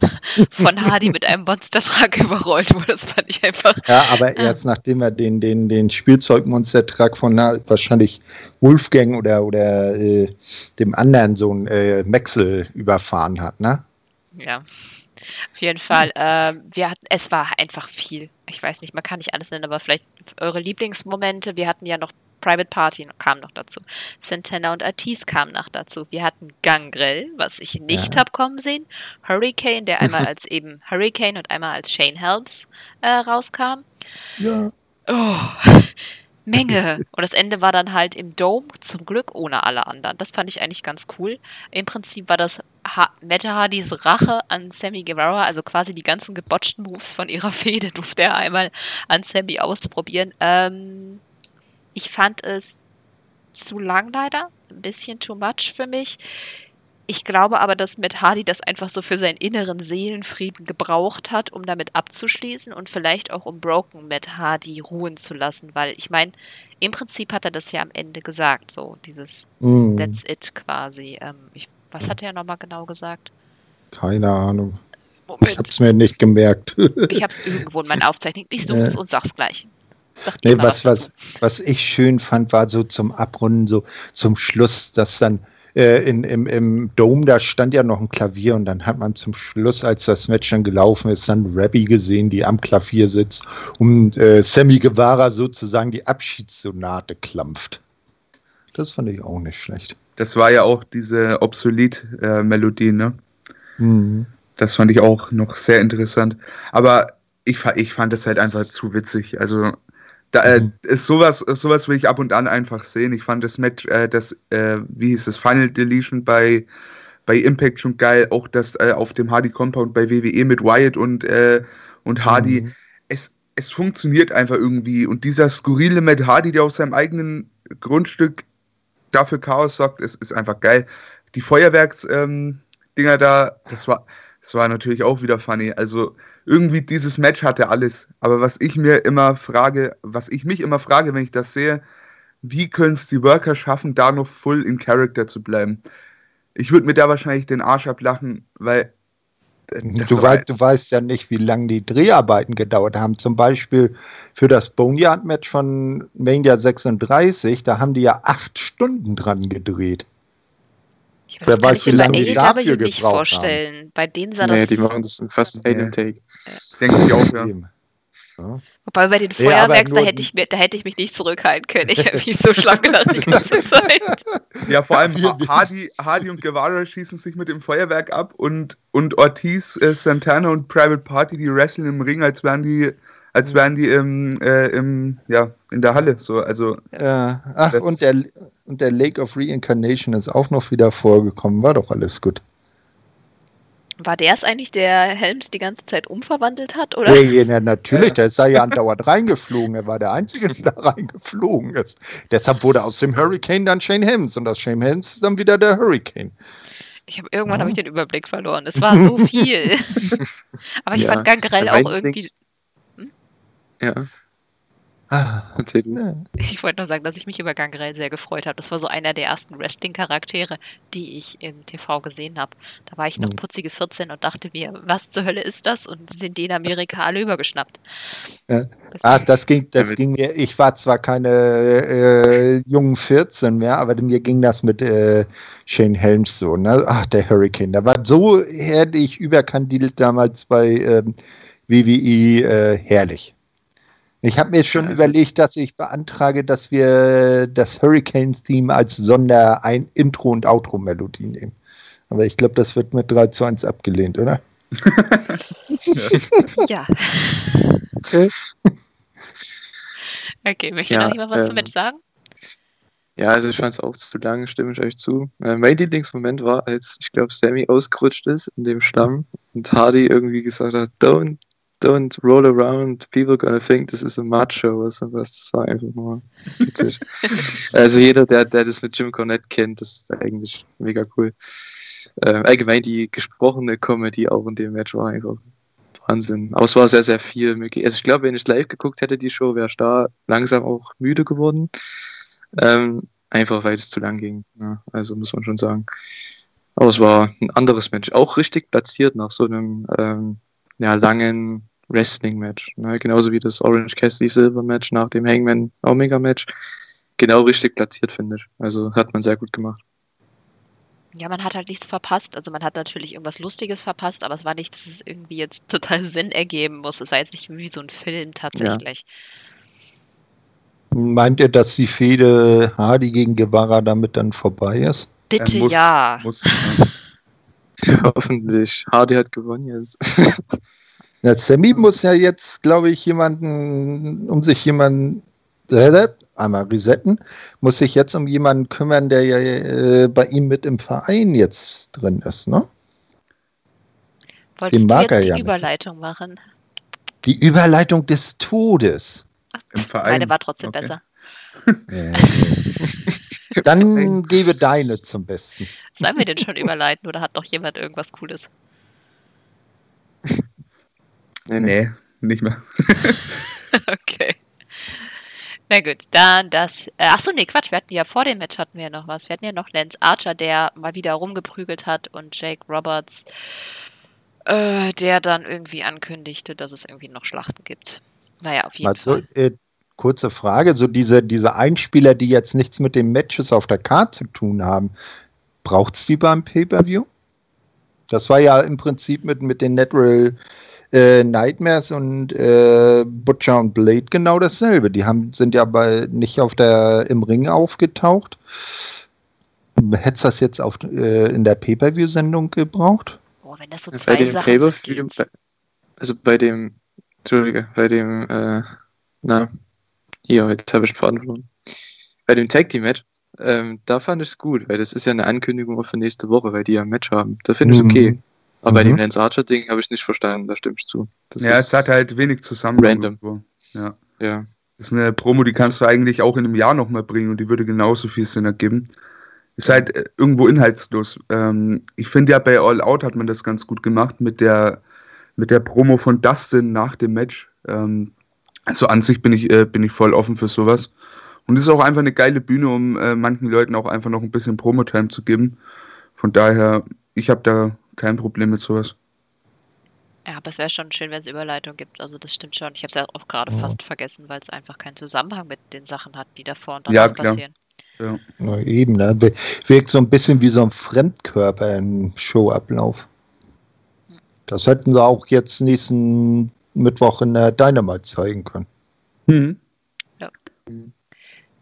von Hardy mit einem Monstertruck überrollt wurde. Das fand ich einfach. Ja, aber erst nachdem er den, den, den Spielzeugmonstertrag von na, wahrscheinlich Wolfgang oder, oder äh, dem anderen Sohn äh, Maxel überfahren hat, ne? Ja. Auf jeden Fall. ähm, wir hatten, es war einfach viel. Ich weiß nicht, man kann nicht alles nennen, aber vielleicht eure Lieblingsmomente. Wir hatten ja noch Private Party kam noch dazu. Santana und Ortiz kamen noch dazu. Wir hatten Gangrel, was ich nicht Ja. hab kommen sehen. Hurricane, der einmal als eben Hurricane und einmal als Shane Helms äh, rauskam. Ja. Oh, Menge. Und das Ende war dann halt im Dome, zum Glück ohne alle anderen. Das fand ich eigentlich ganz cool. Im Prinzip war das ha Matt Hardys Rache an Sammy Guevara, also quasi die ganzen gebotchten Moves von ihrer Fehde durfte er einmal an Sammy ausprobieren. Ähm, ich fand es zu lang leider, ein bisschen too much für mich. Ich glaube aber, dass Matt Hardy das einfach so für seinen inneren Seelenfrieden gebraucht hat, um damit abzuschließen und vielleicht auch um Broken Matt Hardy ruhen zu lassen, weil ich meine, im Prinzip hat er das ja am Ende gesagt, so dieses Hm, That's it quasi. Ähm, ich, was hat er nochmal genau gesagt? keine Ahnung. Ich Moment, hab's mir nicht gemerkt. ich hab's irgendwo in meiner Aufzeichnung. Ich suche es und sag's gleich. Sagt Nee, was, was, was ich schön fand, war so zum Abrunden, so zum Schluss, dass dann äh, in, im, im Dome, da stand ja noch ein Klavier und dann hat man zum Schluss, als das Match dann gelaufen ist, dann Rabbi gesehen, die am Klavier sitzt und äh, Sammy Guevara sozusagen die Abschiedssonate klampft. Das fand ich auch nicht schlecht. Das war ja auch diese Obsolet-Melodie, ne? Mhm. Das fand ich auch noch sehr interessant. Aber ich, ich fand es halt einfach zu witzig. Also, da, äh, Mhm. ist sowas, sowas will ich ab und an einfach sehen. Ich fand das Match, äh, das, äh, wie hieß es, Final Deletion bei, bei Impact schon geil. Auch das äh, auf dem Hardy Compound bei WWE mit Wyatt und, äh, und Hardy. Mhm. Es, es funktioniert einfach irgendwie. Und dieser skurrile Matt Hardy, der auf seinem eigenen Grundstück dafür Chaos sorgt, ist, ist einfach geil. Die Feuerwerks-Dinger ähm, da, das war, das war natürlich auch wieder funny. Also irgendwie dieses Match hatte alles. Aber was ich mir immer frage, was ich mich immer frage, wenn ich das sehe, wie können es die Worker schaffen, da noch full in Character zu bleiben? Ich würde mir da wahrscheinlich den Arsch ablachen, weil Du, weißt, du weißt ja nicht, wie lange die Dreharbeiten gedauert haben. Zum Beispiel für das Boneyard-Match von Mania 36, da haben die ja acht Stunden dran gedreht. Ich Wer das kann weiß, ich wie lange die dafür AEW nicht gebraucht vorstellen. Bei denen sah Nee, das. die machen das fast Nee. einem Take. denke ich auch, ja. Ja. Wobei bei den Ja, Feuerwerks, da nur- hätte ich mir, da hätte ich mich nicht zurückhalten können. Ich habe mich so schlank gedacht die ganze Zeit. Ja, vor allem Hardy, Hardy und Guevara schießen sich mit dem Feuerwerk ab und, und Ortiz, äh, Santana und Private Party, die wresteln im Ring, als wären die, als wären die im, äh, im, ja, in der Halle. So, also Äh, ach, und der, und der Lake of Reincarnation ist auch noch wieder vorgekommen. War doch alles gut. War der es eigentlich, der Helms die ganze Zeit umverwandelt hat? Oder? Ja, ja, na, natürlich, der ist da ja andauernd reingeflogen. Er war der Einzige, der da reingeflogen ist. Deshalb wurde aus dem Hurricane dann Shane Helms und aus Shane Helms ist dann wieder der Hurricane. Ich hab, irgendwann Ja. habe ich den Überblick verloren. Es war so viel. Aber ich Ja. fand Gangrel auch irgendwie. Lieblings- Ja, Ah, erzähl du. Ich wollte nur sagen, dass ich mich über Gangrel sehr gefreut habe. Das war so einer der ersten Wrestling-Charaktere, die ich im TV gesehen habe. Da war ich noch Mhm. putzige 14 und dachte mir, was zur Hölle ist das? Und sind die in Amerika alle übergeschnappt. Ja. Das Ah, das ging, das ging mir, ich war zwar keine äh, jungen 14 mehr, aber mir ging das mit äh, Shane Helms so, ne? Ach, der Hurricane, der war so herrlich überkandidelt damals bei ähm, WWE, äh, herrlich. Ich habe mir schon also- überlegt, dass ich beantrage, dass wir das Hurricane-Theme als Sonder ein Intro- und Outro-Melodie nehmen. Aber ich glaube, das wird mit 3 zu 1 abgelehnt, oder? Ja. Okay. Okay, möchte Ja, noch jemand was ähm, damit sagen? Ja, also ich fand es auch zu lang, stimme ich euch zu. Äh, mein Lieblingsmoment war, als ich glaube, Sammy ausgerutscht ist in dem Stamm und Hardy irgendwie gesagt hat, don't, don't roll around, people gonna think this is a macho oder sowas. Das war einfach nur witzig. also jeder, der, der das mit Jim Cornette kennt, das ist eigentlich mega cool. Ähm, allgemein die gesprochene Comedy auch in dem Match war einfach Wahnsinn. Aber es war sehr, sehr viel. möglich. Also ich glaube, wenn ich live geguckt hätte, die Show, wäre ich da langsam auch müde geworden. Ähm, einfach weil es zu lang ging. Ja, also muss man schon sagen. Aber es war ein anderes Match. Auch richtig platziert nach so einem ähm, ja, langen Wrestling-Match. Ne? Genauso wie das Orange Cassidy Silver Match nach dem Hangman Omega Match. Genau richtig platziert, finde ich. Also hat man sehr gut gemacht. Ja, man hat halt nichts verpasst. Also man hat natürlich irgendwas Lustiges verpasst, aber es war nicht, dass es irgendwie jetzt total Sinn ergeben muss. Es war jetzt nicht wie so ein Film tatsächlich. Meint ihr, dass die Fehde Hardy gegen Guevara damit dann vorbei ist? Bitte muss, ja. Muss, ja. Hoffentlich. Hardy hat gewonnen jetzt. Ja, Sammy muss ja jetzt, glaube ich, jemanden, um sich jemanden, äh, einmal resetten, muss sich jetzt um jemanden kümmern, der ja äh, bei ihm mit im Verein jetzt drin ist, ne? Wolltest Den du mag jetzt er die ja nicht. Überleitung machen? Die Überleitung des Todes. Im Verein. Meine war trotzdem Okay. besser. Dann gebe deine zum Besten. Sollen wir denn schon überleiten oder hat noch jemand irgendwas Cooles? Nee, nee. Nicht mehr. Okay. Na gut, dann das. Äh, achso, nee, Quatsch. Wir hatten ja vor dem Match hatten wir ja noch was. Wir hatten ja noch Lance Archer, der mal wieder rumgeprügelt hat und Jake Roberts, äh, der dann irgendwie ankündigte, dass es irgendwie noch Schlachten gibt. Naja, auf jeden Also, Fall. äh, kurze Frage, so diese, diese Einspieler, die jetzt nichts mit den Matches auf der Karte zu tun haben, braucht es die beim Pay-Per-View? Das war ja im Prinzip mit, mit den Natural äh, Nightmares und äh, Butcher und Blade genau dasselbe. Die haben, sind ja bei, nicht auf der, im Ring aufgetaucht. Hättest das jetzt auf, äh, in der Pay-Per-View-Sendung gebraucht? Oh, wenn das so Bei zwei dem Sachen sind, bei- also bei dem, Entschuldige, bei dem, äh, na, hier, jetzt habe ich Faden verloren. Bei dem Tag Team Match, ähm, da fand ich es gut, weil das ist ja eine Ankündigung auch für nächste Woche, weil die ja ein Match haben. Da finde ich es Mhm. Aber bei Mhm. dem Lance Archer Ding habe ich nicht verstanden, da stimmst du. Das ja, es hat halt wenig zusammen. random. irgendwo. Ja. ja. Das ist eine Promo, die kannst du eigentlich auch in einem Jahr nochmal bringen und die würde genauso viel Sinn ergeben. Ist halt äh, irgendwo inhaltslos. Ähm, ich finde ja bei All Out hat man das ganz gut gemacht mit der, mit der Promo von Dustin nach dem Match. Ähm, also an sich bin ich, äh, bin ich voll offen für sowas. Und es ist auch einfach eine geile Bühne, um äh, manchen Leuten auch einfach noch ein bisschen Promo-Time zu geben. Von daher, ich habe da kein Problem mit sowas. Ja, aber es wäre schon schön, wenn es Überleitung gibt. Also das stimmt schon. Ich habe es ja auch gerade Ja. fast vergessen, weil es einfach keinen Zusammenhang mit den Sachen hat, die davor und Ja, danach klar. passieren. Na eben, ne? Wir- Wirkt so ein bisschen wie so ein Fremdkörper im Showablauf. Das hätten sie auch jetzt nächsten Mittwoch in der Dynamite zeigen können.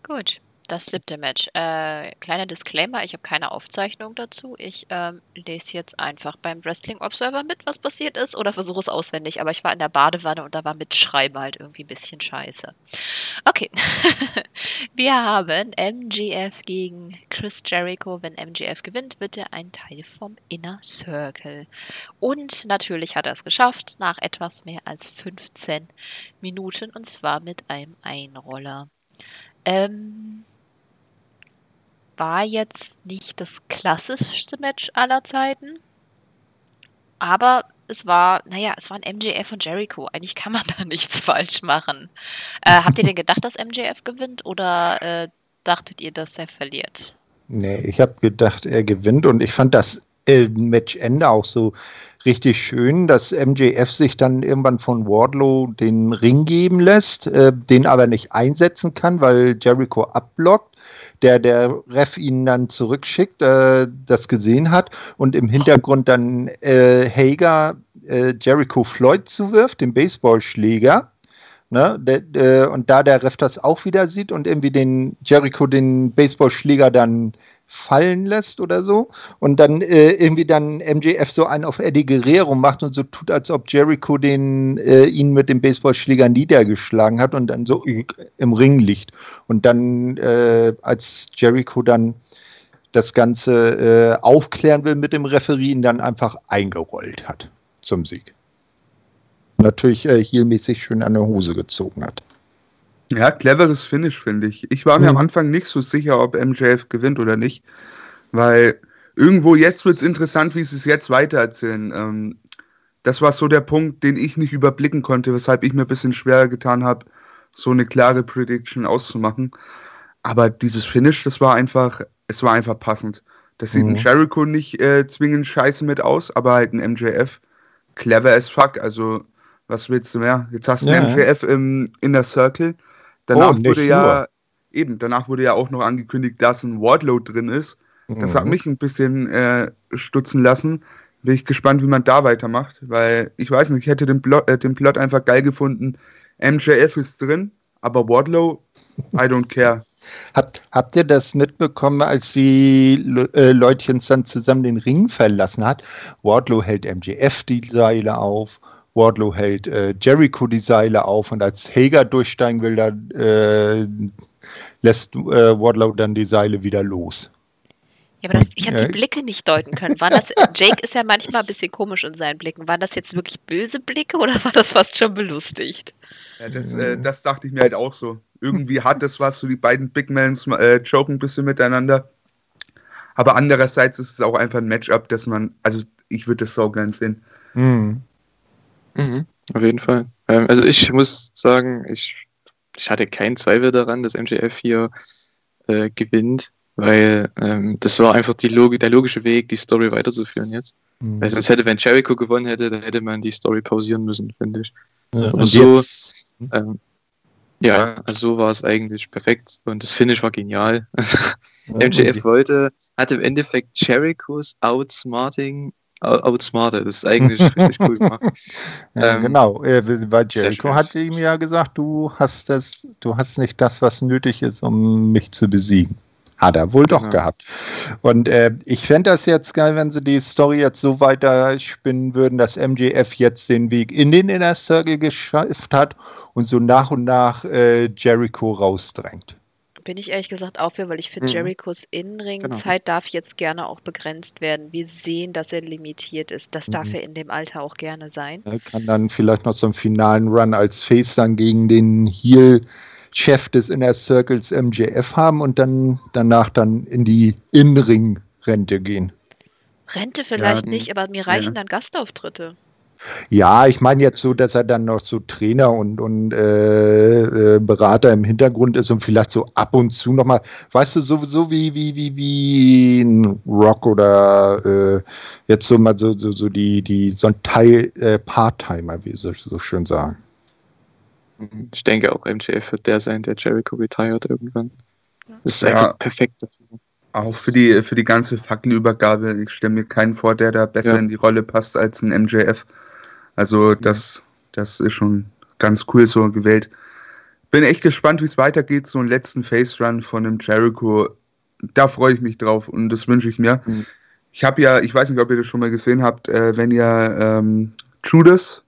Gut, das siebte Match. Äh, kleiner Disclaimer, ich habe keine Aufzeichnung dazu. Ich ähm, lese jetzt einfach beim Wrestling Observer mit, was passiert ist, oder versuche es auswendig. Aber ich war in der Badewanne und da war Mitschreiben halt irgendwie ein bisschen scheiße. Okay. Wir haben MGF gegen Chris Jericho. Wenn MGF gewinnt, wird er ein Teil vom Inner Circle. Und natürlich hat er es geschafft, nach etwas mehr als 15 Minuten, und zwar mit einem Einroller. Ähm, war jetzt nicht das klassischste Match aller Zeiten, aber es war, naja, es waren MJF und Jericho. Eigentlich kann man da nichts falsch machen. Äh, habt ihr denn gedacht, dass MJF gewinnt oder äh, dachtet ihr, dass er verliert? Nee, ich habe gedacht, er gewinnt und ich fand das äh, Matchende auch so richtig schön, dass MJF sich dann irgendwann von Wardlow den Ring geben lässt, äh, den aber nicht einsetzen kann, weil Jericho abblockt. Der, der Ref ihn dann zurückschickt, äh, das gesehen hat und im Hintergrund dann äh, Hager äh, Jericho Floyd zuwirft, den Baseballschläger. Ne, der, äh, und da der Ref das auch wieder sieht und irgendwie den Jericho den Baseballschläger dann fallen lässt oder so und dann äh, irgendwie dann MJF so einen auf Eddie Guerrero macht und so tut, als ob Jericho den äh, ihn mit dem Baseballschläger niedergeschlagen hat und dann so im Ring liegt und dann äh, als Jericho dann das Ganze äh, aufklären will mit dem Referee ihn dann einfach eingerollt hat zum Sieg. Natürlich äh, heelmäßig schön an der Hose gezogen hat. Ja, cleveres Finish, finde ich. Ich war mir Mhm. am Anfang nicht so sicher, ob MJF gewinnt oder nicht, weil irgendwo jetzt wird es interessant, wie sie es jetzt weitererzählen. Ähm, das war so der Punkt, den ich nicht überblicken konnte, weshalb ich mir ein bisschen schwerer getan habe, so eine klare Prediction auszumachen. Aber dieses Finish, das war einfach, es war einfach passend. Das sieht Mhm. ein Jericho nicht äh, zwingend scheiße mit aus, aber halt ein MJF clever as fuck. Also, was willst du mehr? Jetzt hast du Ja. einen MJF im Inner Circle. Danach Oh, wurde ja, nur. eben, danach wurde ja auch noch angekündigt, dass ein Wardlow drin ist. Das hat Mhm. mich ein bisschen äh, stutzen lassen. Bin ich gespannt, wie man da weitermacht, weil ich weiß nicht, ich hätte den Plot, äh, den Plot einfach geil gefunden. MJF ist drin, aber Wardlow, I don't care. Habt, habt ihr das mitbekommen, als die äh, Leutchen dann zusammen den Ring verlassen hat? Wardlow hält MJF die Seile auf, Wardlow hält äh, Jericho die Seile auf und als Hager durchsteigen will, dann äh, lässt äh, Wardlow dann die Seile wieder los. Ja, aber das, ich habe die Blicke nicht deuten können. War das, Jake ist ja manchmal ein bisschen komisch in seinen Blicken. Waren das jetzt wirklich böse Blicke oder war das fast schon belustigt? Ja, das, äh, das dachte ich mir halt auch so. Irgendwie hat das was, so die beiden Big Mans äh, joken ein bisschen miteinander. Aber andererseits ist es auch einfach ein Matchup, dass man, also ich würde das so gern sehen. Mhm. Mhm, auf jeden Fall. Ähm, also ich muss sagen, ich, ich hatte keinen Zweifel daran, dass MJF hier äh, gewinnt, weil ähm, das war einfach Log der logische Weg, die Story weiterzuführen jetzt. Mhm. Weil sonst hätte, wenn Jericho gewonnen hätte, dann hätte man die Story pausieren müssen, finde ich. Ja, und so, ähm, ja, also so war es eigentlich perfekt und das Finish war genial. Ja, MJF okay. wollte, hatte im Endeffekt Jerichos Outsmarting outsmartet. Das ist eigentlich richtig cool gemacht. Ja, ähm, genau, weil Jericho hat ihm ja gesagt, du hast das, du hast nicht das, was nötig ist, um mich zu besiegen. Hat er wohl doch ja. gehabt. Und äh, ich fände das jetzt geil, wenn sie die Story jetzt so weiter spinnen würden, dass MJF jetzt den Weg in den Inner Circle geschafft hat und so nach und nach äh, Jericho rausdrängt. Bin ich ehrlich gesagt auch für, weil ich finde, mhm. Jerichos Innenring-Zeit genau. darf jetzt gerne auch begrenzt werden. Wir sehen, dass er limitiert ist. Das mhm. darf er in dem Alter auch gerne sein. Er kann dann vielleicht noch so einen finalen Run als Face dann gegen den Heel Chef des Inner Circles MJF haben und dann danach dann in die Innenring-Rente gehen. Rente vielleicht ja, nicht, aber mir reichen ja. dann Gastauftritte. Ja, ich meine jetzt so, dass er dann noch so Trainer und, und äh, äh, Berater im Hintergrund ist und vielleicht so ab und zu nochmal, weißt du, sowieso wie, wie, wie, wie ein Rock oder äh, jetzt so mal so, so, so die, die, so ein Teil, äh, Part-Timer, wie sie so schön sagen. Ich denke auch MJF wird der sein, der Jericho retired irgendwann. Das ist einfach ja. perfekt dafür. Auch für die, für die ganze Fackelübergabe. Ich stelle mir keinen vor, der da besser ja. in die Rolle passt als ein MJF. Also das, das ist schon ganz cool so gewählt. Bin echt gespannt, wie es weitergeht. So einen letzten Face Run von einem Jericho. Da freue ich mich drauf und das wünsche ich mir. Mhm. Ich habe ja, ich weiß nicht, ob ihr das schon mal gesehen habt, äh, wenn ihr ähm, Judas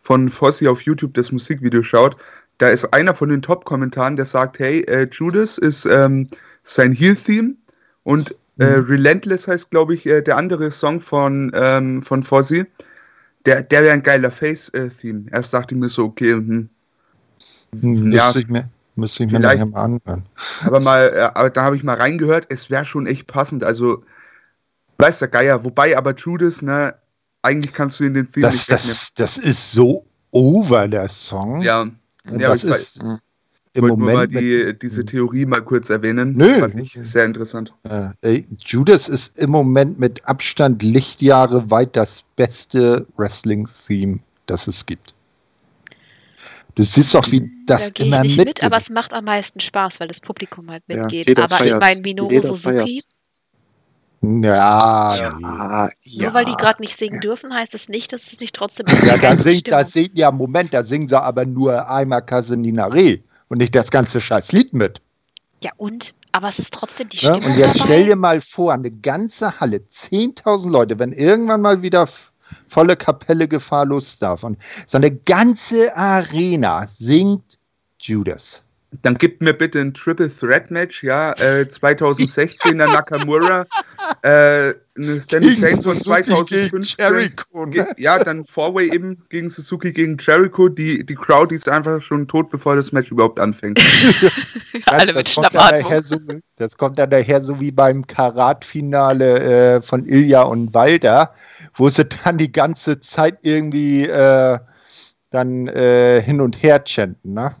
von Fossi auf YouTube das Musikvideo schaut, da ist einer von den Top-Kommentaren, der sagt, hey, äh, Judas ist ähm, sein Heel-Theme und äh, mhm. Relentless heißt, glaube ich, äh, der andere Song von, ähm, von Fossi. Der, der wäre ein geiler Face-Theme. Erst dachte ich mir so, okay, hm, hm, ja, müsste ich mir, müsste ich mir nachher mal anhören. Aber mal, aber da habe ich mal reingehört, es wäre schon echt passend. Also, weiß der Geier. Wobei aber Judas, ne, eigentlich kannst du in den Theme das, nicht das, das ist so over, der Song. Ja, ja das ist bei, im Moment. mal die, diese Theorie mal kurz erwähnen. Nö. Fand ich sehr interessant. Äh, Judas ist im Moment mit Abstand Lichtjahre weit das beste Wrestling-Theme, das es gibt. Du siehst doch, wie das da immer ich nicht mit, mit aber es macht am meisten Spaß, weil das Publikum halt mitgeht. Ja, aber ich meine, Minoru Suzuki, feiert's. Ja, ja, Nur weil die gerade nicht singen dürfen, heißt es nicht, dass es nicht trotzdem. Ja, da singt, da singt, ja, Moment, da singen sie aber nur einmal Casenina Re und nicht das ganze scheiß Lied mit. Ja, und? Aber es ist trotzdem die Stimme. Ja, und jetzt dabei. stell dir mal vor, eine ganze Halle, 10.000 Leute, wenn irgendwann mal wieder volle Kapelle gefahrlos darf und so eine ganze Arena singt Judas. Dann gibt mir bitte ein Triple Threat Match, ja, äh, 2016 der Nakamura, äh, eine Sami Zayn von 2015. Jericho, ne? Ja, dann Fourway eben gegen Suzuki gegen Jericho. Die, die Crowd ist einfach schon tot, bevor das Match überhaupt anfängt. Alle mit Schnappatmung. So, das kommt dann daher so wie beim Karat-Finale äh, von Ilja und Walter, wo sie dann die ganze Zeit irgendwie äh, dann äh, hin und her chanten, ne?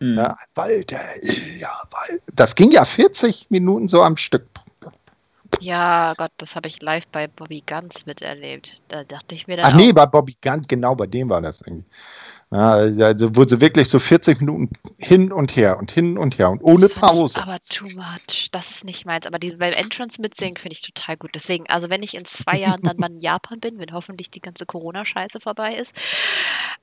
Mhm. Ja, Walter, ja, Walter. Das ging ja 40 Minuten so am Stück. Ja, Gott, das habe ich live bei Bobby Guns miterlebt. Da dachte ich mir dann. Ach nee, bei Bobby Guns, genau, bei dem war das irgendwie. Ja, also wo sie wirklich so 40 Minuten hin und her und hin und her und ohne Pause. Aber too much. Das ist nicht meins. Aber diese, beim Entrance mitsingen finde ich total gut. Deswegen, also wenn ich in zwei Jahren dann mal in Japan bin, wenn hoffentlich die ganze Corona-Scheiße vorbei ist.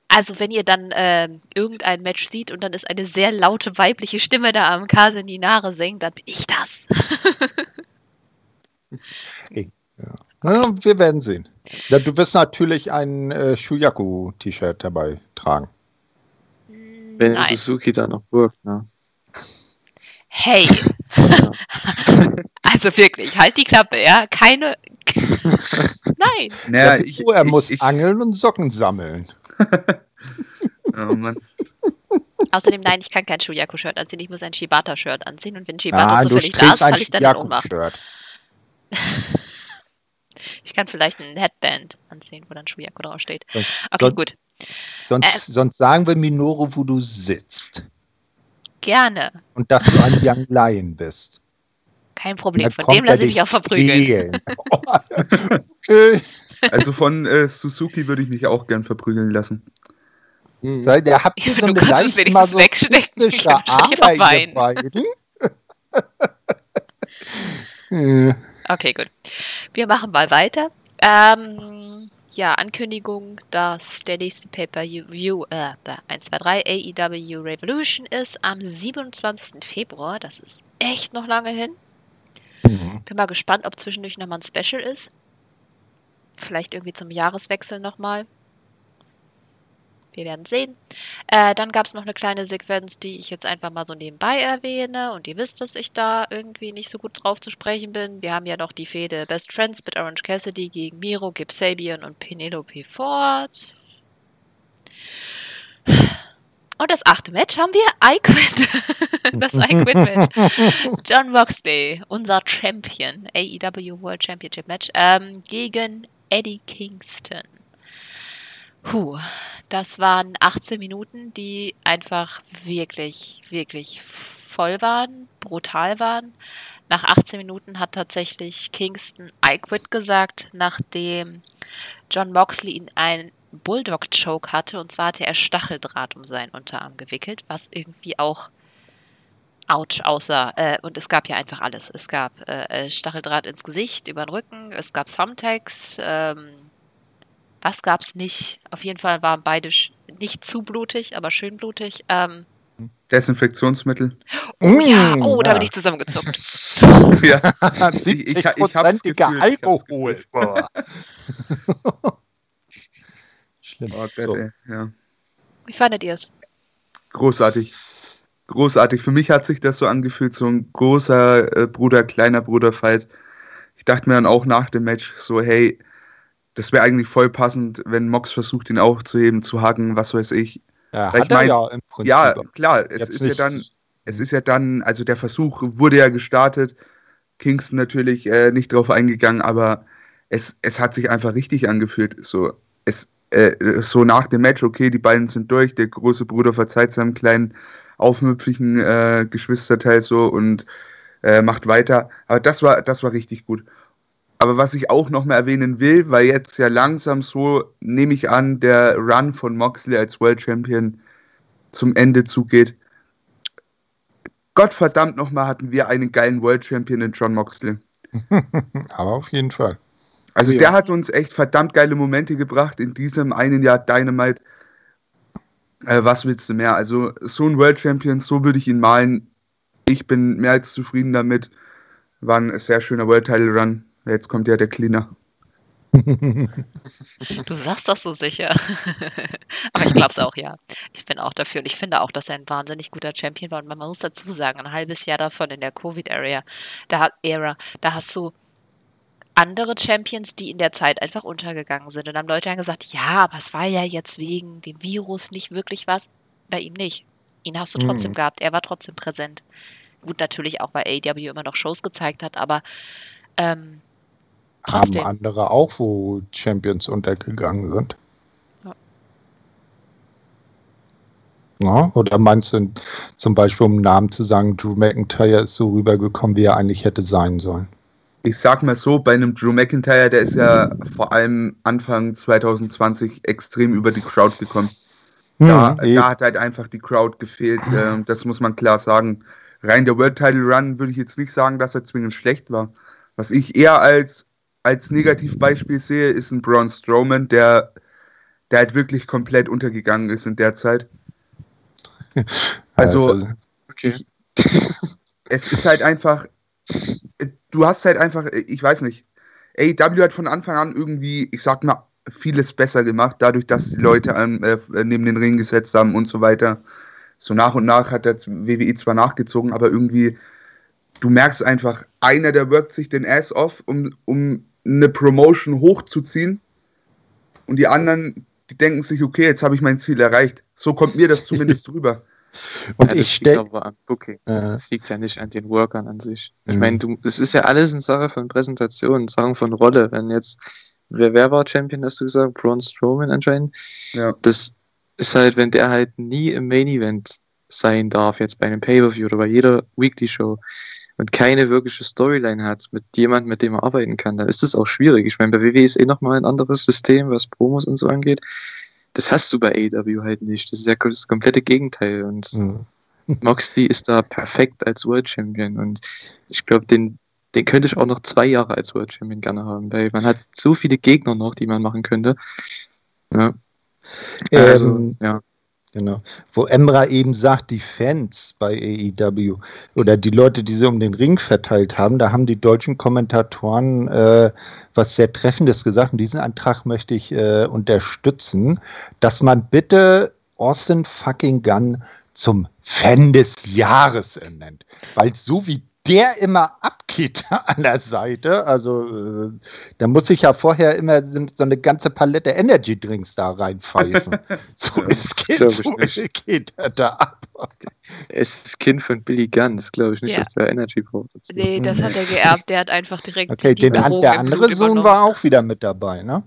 Also wenn ihr dann ähm, irgendein Match sieht und dann ist eine sehr laute weibliche Stimme da am Kase Ninare singt, dann bin ich das. Ja, wir werden sehen. Ja, du wirst natürlich ein äh, Shuyaku-T-Shirt dabei tragen. Wenn Nein. Suzuki da noch wirkt, ne? Hey, also wirklich, halt die Klappe, ja? Keine. Nein. Naja, Ja, ich, er ich, muss ich, angeln und Socken sammeln. oh Mann. Außerdem, nein, ich kann kein Shuyaku-Shirt anziehen, ich muss ein Shibata-Shirt anziehen und wenn Shibata Ah, zufällig da ist, falle ich dann in Ohnmacht. Ich kann vielleicht ein Headband anziehen, wo dann Shuyaku draufsteht. Okay, sonst, gut. sonst, Äh. sonst sagen wir Minoru, wo du sitzt. Gerne. Und dass du ein Young Lion bist. Kein Problem. Von dem lasse ich mich auch verprügeln. okay. Also von äh, Suzuki würde ich mich auch gern verprügeln lassen. Mhm. Der habt ihr Ja, so du eine kannst es wenigstens wegstecken, dann kann ich einfach ihr beiden. Äh, Okay, gut. Wir machen mal weiter. Ähm, ja, Ankündigung, dass der nächste Pay-Per-View, äh, 1, 2, 3, AEW Revolution ist am 27. Februar. Das ist echt noch lange hin. mhm. Bin mal gespannt, ob zwischendurch nochmal ein Special ist. Vielleicht irgendwie zum Jahreswechsel nochmal. Wir werden sehen. Äh, dann gab es noch eine kleine Sequenz, die ich jetzt einfach mal so nebenbei erwähne. Und ihr wisst, dass ich da irgendwie nicht so gut drauf zu sprechen bin. Wir haben ja noch die Fehde Best Friends mit Orange Cassidy gegen Miro, Gib Sabian und Penelope Ford. Und das achte Match haben wir I Quit. das I Quit Match. John Moxley, unser Champion, AEW World Championship Match, ähm, gegen Eddie Kingston. Puh, das waren 18 Minuten, die einfach wirklich, wirklich voll waren, brutal waren. Nach 18 Minuten hat tatsächlich Kingston I gesagt, nachdem John Moxley ihn einen Bulldog-Choke hatte. Und zwar hatte er Stacheldraht um seinen Unterarm gewickelt, was irgendwie auch ouch aussah. Äh, und es gab ja einfach alles. Es gab äh, Stacheldraht ins Gesicht, über den Rücken, es gab Thumbtacks, ähm, was gab's nicht? Auf jeden Fall waren beide nicht zu blutig, aber schön blutig. Ähm, Desinfektionsmittel. oh ja, Mm, oh, da ja. bin ich zusammengezuckt. ja. 70-prozentiger Gefühl, ich hab's Alkohol. Schlimm. Oh Gott, So. ey. Ja. Wie fandet ihr es? Großartig. Großartig. Für mich hat sich das so angefühlt, so ein großer äh, Bruder, kleiner Bruder-Fight. Ich dachte mir dann auch nach dem Match so, hey, das wäre eigentlich voll passend, wenn Mox versucht, ihn aufzuheben, zu hacken, was weiß ich. Ja, ich er mein- ja im Prinzip. Ja, klar, es ist ja nicht- dann, es ist ja dann, also der Versuch wurde ja gestartet. Kingston natürlich äh, nicht drauf eingegangen, aber es, es hat sich einfach richtig angefühlt. So, es, äh, so nach dem Match, okay, die beiden sind durch, der große Bruder verzeiht seinem kleinen, aufmüpfigen äh, Geschwisterteil so und äh, macht weiter. Aber das war, das war richtig gut. Aber was ich auch noch mal erwähnen will, weil jetzt ja langsam so, nehme ich an, der Run von Moxley als World Champion zum Ende zugeht. Gottverdammt nochmal hatten wir einen geilen World Champion in John Moxley. Aber auf jeden Fall. Also Ja. der hat uns echt verdammt geile Momente gebracht in diesem einen Jahr Dynamite. Äh, was willst du mehr? Also so ein World Champion, so würde ich ihn malen. Ich bin mehr als zufrieden damit. War ein sehr schöner World Title Run. Jetzt kommt ja der Cleaner. Du sagst das so sicher. Aber ich glaube es auch, ja. Ich bin auch dafür. Und ich finde auch, dass er ein wahnsinnig guter Champion war. Und man muss dazu sagen, ein halbes Jahr davon in der Covid-Area, da, Era, da hast du andere Champions, die in der Zeit einfach untergegangen sind. Und dann haben Leute dann gesagt, ja, aber es war ja jetzt wegen dem Virus nicht wirklich was. Bei ihm nicht. Ihn hast du trotzdem Mhm. gehabt. Er war trotzdem präsent. Gut, natürlich auch, weil AEW immer noch Shows gezeigt hat, aber ähm, Haben Trotzdem. andere auch, wo Champions untergegangen sind. Ja. Ja, oder meinst du zum Beispiel, um einen Namen zu sagen, Drew McIntyre ist so rübergekommen, wie er eigentlich hätte sein sollen? Ich sag mal so, bei einem Drew McIntyre, der ist ja vor allem Anfang 2020 extrem über die Crowd gekommen. da, hm, da, hat halt einfach die Crowd gefehlt. Äh, das muss man klar sagen. Rein der World Title Run würde ich jetzt nicht sagen, dass er zwingend schlecht war. Was ich eher als, als Negativbeispiel sehe, ist ein Braun Strowman, der, der halt wirklich komplett untergegangen ist in der Zeit. Also, okay. es ist halt einfach, du hast halt einfach, ich weiß nicht, AEW hat von Anfang an irgendwie, ich sag mal, vieles besser gemacht, dadurch, dass die Leute an, äh, neben den Ring gesetzt haben und so weiter. So nach und nach hat der WWE zwar nachgezogen, aber irgendwie, du merkst einfach, einer, der workt sich den Ass off, um, um eine Promotion hochzuziehen und die anderen, die denken sich, okay, jetzt habe ich mein Ziel erreicht. So kommt mir das zumindest rüber. Und ja, ich stelle aber am Booking. Äh, das liegt ja nicht an den Workern an sich. Ich mhm. meine, du, es ist ja alles eine Sache von Präsentation, Sachen von Rolle. Wenn jetzt, wer, wer war Champion, hast du gesagt? Braun Strowman anscheinend. Ja. Das ist halt, wenn der halt nie im Main Event sein darf, jetzt bei einem Pay-Per-View oder bei jeder Weekly Show und keine wirkliche Storyline hat mit jemandem, mit dem er arbeiten kann, dann ist das auch schwierig. Ich meine, bei WWE ist eh nochmal ein anderes System, was Promos und so angeht das hast du bei AEW halt nicht. Das ist ja das komplette Gegenteil. Und mhm. Moxley ist da perfekt als World Champion. Und ich glaube, den, den könnte ich auch noch zwei Jahre als World Champion gerne haben, weil man hat so viele Gegner noch, die man machen könnte. Ja. Also, ähm, ja. Genau. Wo Emra eben sagt, die Fans bei AEW oder die Leute, die sie um den Ring verteilt haben, da haben die deutschen Kommentatoren äh, was sehr Treffendes gesagt. Und diesen Antrag möchte ich äh, unterstützen, dass man bitte Austin fucking Gunn zum Fan des Jahres ernennt. Weil so wie der immer abgeht an der Seite. Also äh, da muss ich ja vorher immer so eine ganze Palette Energy Drinks da reinpfeifen. so ja, es geht, so geht er da ab. Er ist das Kind von Billy Guns, glaube ich nicht, ja. dass der Energy braucht. Dazu. Nee, das hat er geerbt. Der hat einfach direkt okay, die den, Drogen Der andere Sohn war auch wieder mit dabei, ne?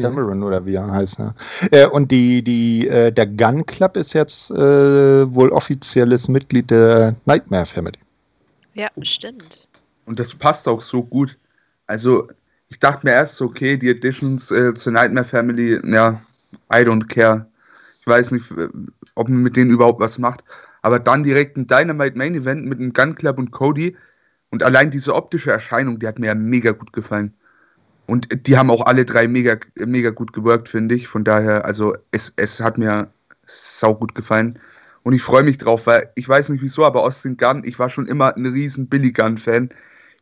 Cameron oder wie er heißt. Ne? Äh, und die, die, äh, der Gun Club ist jetzt äh, wohl offizielles Mitglied der Nightmare Family. Ja, stimmt. Und das passt auch so gut. Also, ich dachte mir erst, okay, die Editions äh, zur Nightmare Family, ja, I don't care. Ich weiß nicht, ob man mit denen überhaupt was macht. Aber dann direkt ein Dynamite Main Event mit einem Gun Club und Cody. Und allein diese optische Erscheinung, die hat mir ja mega gut gefallen. Und die haben auch alle drei mega, mega gut gewirkt, finde ich. Von daher, also es, es hat mir sau gut gefallen. Und ich freue mich drauf, weil ich weiß nicht wieso, aber Austin Gunn, ich war schon immer ein riesen Billy Gunn-Fan.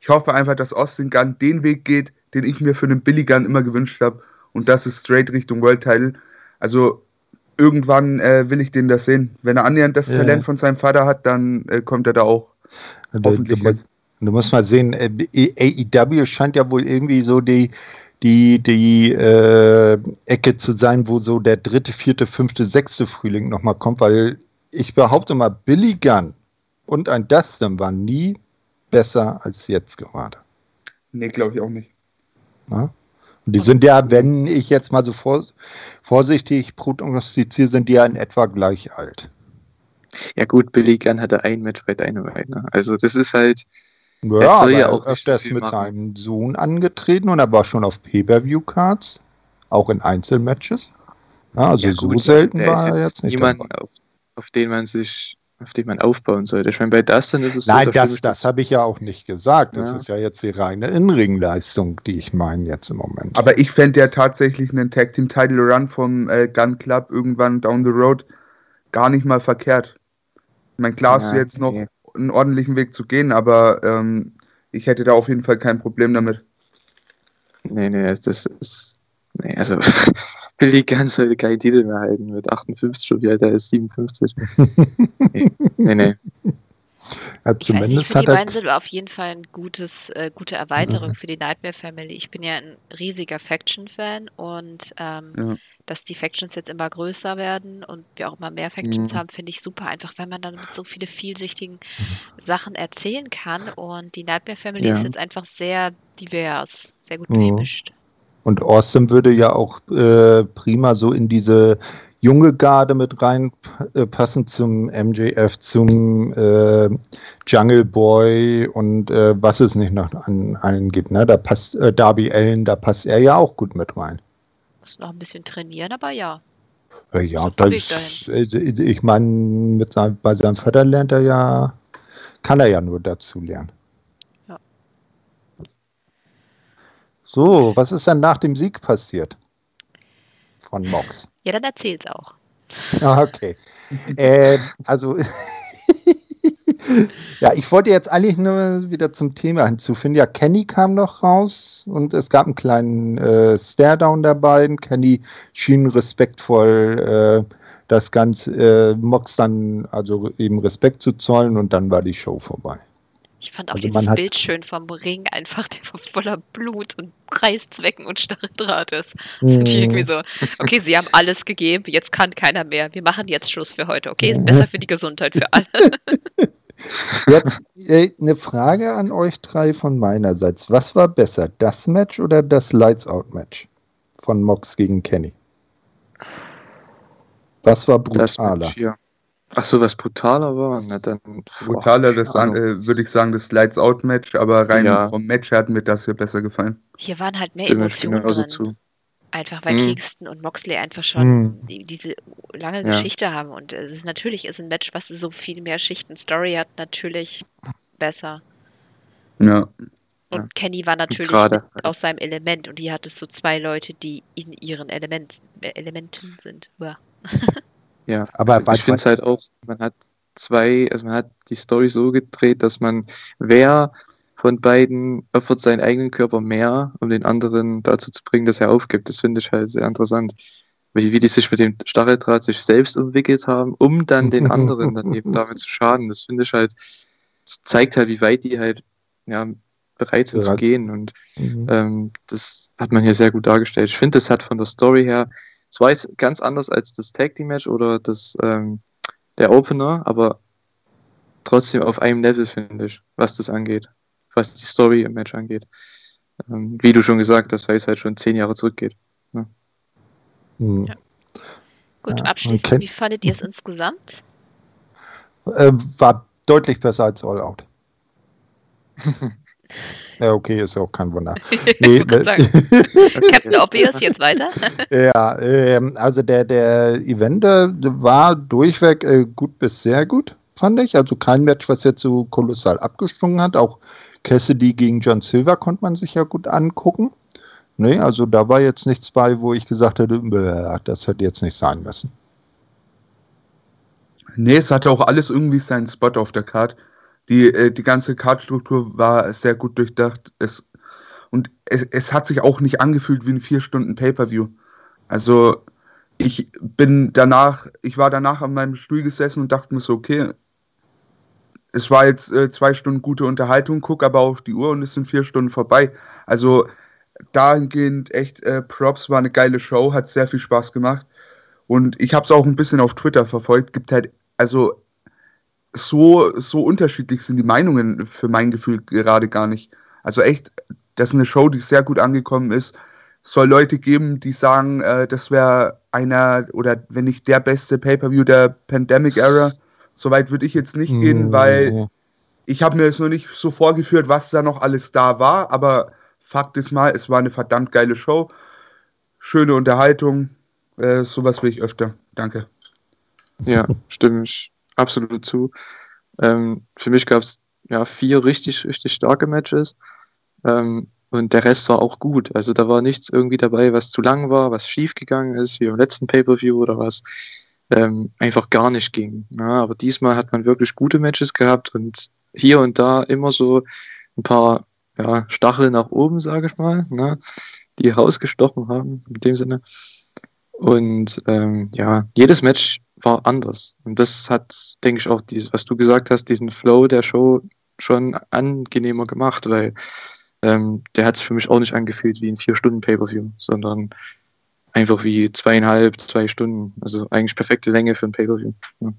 Ich hoffe einfach, dass Austin Gunn den Weg geht, den ich mir für einen Billy Gunn immer gewünscht habe. Und das ist straight Richtung World Title. Also irgendwann äh, will ich den da sehen. Wenn er annähernd das ja. Talent von seinem Vater hat, dann äh, kommt er da auch. Du, hoffentlich. Du, du musst mal sehen, äh, AEW scheint ja wohl irgendwie so die, die, die äh, Ecke zu sein, wo so der dritte, vierte, fünfte, sechste Frühling nochmal kommt, weil ich behaupte mal, Billy Gunn und ein Dustin waren nie besser als jetzt gerade. Nee, glaube ich auch nicht. Ja? Und die sind ja, wenn ich jetzt mal so vor, vorsichtig prognostiziere, sind die ja in etwa gleich alt. Ja gut, Billy Gunn hatte ein Match bei Dynamite. Ne? Also das ist halt... Ja, er soll ja auch öfters mit machen. seinem Sohn angetreten und er war schon auf Pay-Per-View-Cards, auch in Einzelmatches. Ja, also ja, gut, so selten war er jetzt nicht. Niemand dabei. auf auf den man sich, auf den man aufbauen sollte. Ich meine, bei Dustin ist es Nein, so. Nein, das, das habe ich ja auch nicht gesagt. Das ja. ist ja jetzt die reine Inringleistung, die ich meine jetzt im Moment. Aber ich fände ja tatsächlich einen Tag Team Title Run vom äh, Gun Club irgendwann down the road gar nicht mal verkehrt. Ich meine, klar hast ja, du jetzt noch nee. einen ordentlichen Weg zu gehen, aber ähm, ich hätte da auf jeden Fall kein Problem damit. Nee, nee, das ist. Nee, also Billy Gunn sollte keinen Titel mehr halten mit 58 schon wieder, der ist 57. nee, nee. nee. Ja, ich weiß nicht, die beiden sind auf jeden Fall eine gutes, äh, gute Erweiterung ja. für die Nightmare Family. Ich bin ja ein riesiger Faction-Fan und ähm, ja. dass die Factions jetzt immer größer werden und wir auch immer mehr Factions mhm. haben, finde ich super, einfach weil man dann mit so viele vielschichtigen mhm. Sachen erzählen kann und die Nightmare Family ist jetzt einfach sehr divers, sehr gut mhm. durchmischt. Und Awesome würde ja auch äh, prima so in diese junge Garde mit reinpassen äh, zum MJF, zum äh, Jungle Boy und äh, was es nicht noch an allen gibt. Ne? Da passt äh, Darby Allen, da passt er ja auch gut mit rein. Muss noch ein bisschen trainieren, aber ja. Äh, ja, das, äh, ich meine, bei seinem Vater lernt er ja, kann er ja nur dazu lernen. So, was ist dann nach dem Sieg passiert? Von Mox. Ja, dann erzähl's auch. Ah, okay. äh, also, ja, ich wollte jetzt eigentlich nur wieder zum Thema hinzufügen. Ja, Kenny kam noch raus und es gab einen kleinen äh, Stare-Down der beiden. Kenny schien respektvoll äh, das Ganze, äh, Mox dann also eben Respekt zu zollen und dann war die Show vorbei. Ich fand auch also dieses Bild schön vom Ring einfach, der voller Blut und Reißzwecken und Stacheldraht ist. Das mm. irgendwie so, okay, sie haben alles gegeben, jetzt kann keiner mehr. Wir machen jetzt Schluss für heute, okay? Ist besser für die Gesundheit für alle. Jetzt äh, eine Frage an euch drei von meinerseits. Was war besser, das Match oder das Lights Out Match von Mox gegen Kenny? Was war brutaler? Das Match, Ach so, was brutaler war? Na dann, brutaler, das äh, würde ich sagen, das Lights Out Match, aber rein ja. vom Match hat mir das hier besser gefallen. Hier waren halt mehr Stimme Emotionen drin. Zu. Einfach weil hm. Kingston und Moxley einfach schon die, diese lange ja. Geschichte haben. Und es ist natürlich ist ein Match, was so viel mehr Schichten Story hat, natürlich besser. Ja. Und ja. Kenny war natürlich Gerade. aus seinem Element und hier hattest du zwei Leute, die in ihren Element, Elementen sind. Ja. Ja, aber also ich finde es halt auch, man hat zwei, also man hat die Story so gedreht, dass man, wer von beiden opfert seinen eigenen Körper mehr, um den anderen dazu zu bringen, dass er aufgibt. Das finde ich halt sehr interessant. Wie, wie die sich mit dem Stacheldraht sich selbst umwickelt haben, um dann den anderen dann eben damit zu schaden. Das finde ich halt, das zeigt halt, wie weit die halt ja, bereit sind ja. zu gehen. Und mhm. ähm, das hat man hier sehr gut dargestellt. Ich finde, das hat von der Story her es war jetzt ganz anders als das Tag Team Match oder das, ähm, der Opener, aber trotzdem auf einem Level, finde ich, was das angeht. Was die Story im Match angeht. Ähm, wie du schon gesagt hast, weil es halt schon zehn Jahre zurückgeht. Ne? Mhm. Ja. Gut, ja, abschließend, okay. wie fandet ihr es insgesamt? Äh, war deutlich besser als All Out. Ja, okay, ist ja auch kein Wunder. Nee, äh, Captain Obvious, jetzt weiter. ja, ähm, also der, der Event äh, war durchweg äh, gut bis sehr gut, fand ich. Also kein Match, was jetzt so kolossal abgestungen hat. Auch Cassidy gegen John Silver konnte man sich ja gut angucken. Nee, also da war jetzt nichts bei, wo ich gesagt hätte, das hätte jetzt nicht sein müssen. Nee, es hatte auch alles irgendwie seinen Spot auf der Karte. Die, äh, die ganze Kartstruktur war sehr gut durchdacht. Es, und es, es hat sich auch nicht angefühlt wie ein vier Stunden Pay-Per-View. Also ich bin danach, ich war danach an meinem Stuhl gesessen und dachte mir so, okay, es war jetzt äh, zwei Stunden gute Unterhaltung, guck aber auf die Uhr und es sind vier Stunden vorbei. Also dahingehend echt äh, Props, war eine geile Show, hat sehr viel Spaß gemacht. Und ich habe es auch ein bisschen auf Twitter verfolgt. Gibt halt, also so, so unterschiedlich sind die Meinungen für mein Gefühl gerade gar nicht. Also echt, das ist eine Show, die sehr gut angekommen ist. Es soll Leute geben, die sagen, äh, das wäre einer oder wenn nicht der beste Pay-per-View der Pandemic Era. Soweit würde ich jetzt nicht gehen, mm. weil ich habe mir jetzt nur nicht so vorgeführt, was da noch alles da war. Aber Fakt ist mal, es war eine verdammt geile Show, schöne Unterhaltung. Äh, sowas will ich öfter. Danke. Ja, stimme ich absolut zu. Ähm, für mich gab es ja vier richtig, richtig starke Matches. Ähm, und der Rest war auch gut. Also da war nichts irgendwie dabei, was zu lang war, was schief gegangen ist, wie im letzten Pay-Per-View oder was ähm, einfach gar nicht ging. Ja, aber diesmal hat man wirklich gute Matches gehabt und hier und da immer so ein paar ja, Stachel nach oben, sage ich mal, ne, die rausgestochen haben, in dem Sinne. Und ähm, ja, jedes Match war anders. Und das hat, denke ich, auch dieses, was du gesagt hast, diesen Flow der Show schon angenehmer gemacht, weil ähm, der hat es für mich auch nicht angefühlt wie ein vier Stunden Pay-per-View, sondern einfach wie zweieinhalb, zwei Stunden. Also eigentlich perfekte Länge für ein Pay-per-View. Ja.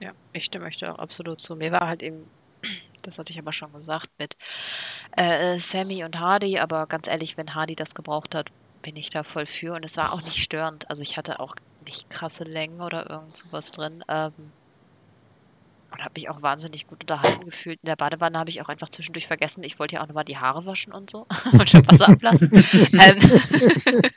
ja, ich stimme euch da auch absolut zu. Mir war halt eben, das hatte ich aber schon gesagt, mit äh, Sammy und Hardy, aber ganz ehrlich, wenn Hardy das gebraucht hat, bin ich da voll für und es war auch nicht störend. Also ich hatte auch nicht krasse Längen oder irgend sowas drin. Ähm, und habe mich auch wahnsinnig gut unterhalten gefühlt. In der Badewanne habe ich auch einfach zwischendurch vergessen, ich wollte ja auch nochmal die Haare waschen und so und schon Wasser ablassen. ähm,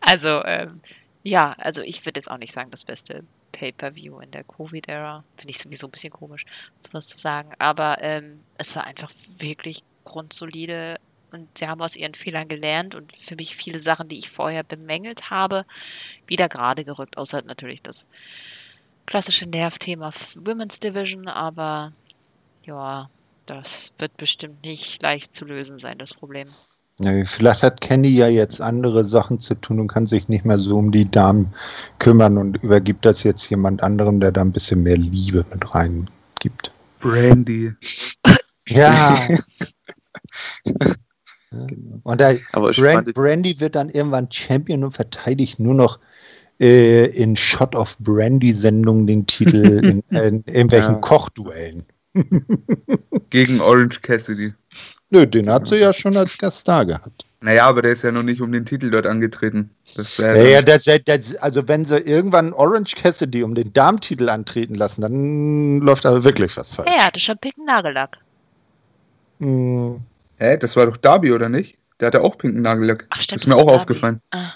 also, ähm, Ja, also ich würde jetzt auch nicht sagen, das beste Pay-Per-View in der Covid-Ära. Finde ich sowieso ein bisschen komisch, sowas zu sagen. Aber ähm, es war einfach wirklich grundsolide und sie haben aus ihren Fehlern gelernt und für mich viele Sachen, die ich vorher bemängelt habe, wieder gerade gerückt. Außer natürlich das klassische Nervthema Women's Division, aber ja, das wird bestimmt nicht leicht zu lösen sein, das Problem. Ja, vielleicht hat Kenny ja jetzt andere Sachen zu tun und kann sich nicht mehr so um die Damen kümmern und übergibt das jetzt jemand anderem, der da ein bisschen mehr Liebe mit reingibt. Brandy. Ja. Genau. Und der Brand, Brandy wird dann irgendwann Champion und verteidigt nur noch äh, in Shot of Brandy-Sendungen den Titel in, in irgendwelchen Ja. Kochduellen. Gegen Orange Cassidy. Nö, den hat sie ja schon als Gast da gehabt. Naja, aber der ist ja noch nicht um den Titel dort angetreten. Das wäre. Ja, ja, das, das, das, also wenn sie irgendwann Orange Cassidy um den Darmtitel antreten lassen, dann läuft aber wirklich was falsch. Er hatte schon pinken Nagellack. Hm, Hä, das war doch Darby, oder nicht? Der hatte auch pinken Nagellack. Ach, stimmt. ist mir auch Darby. aufgefallen. Ah,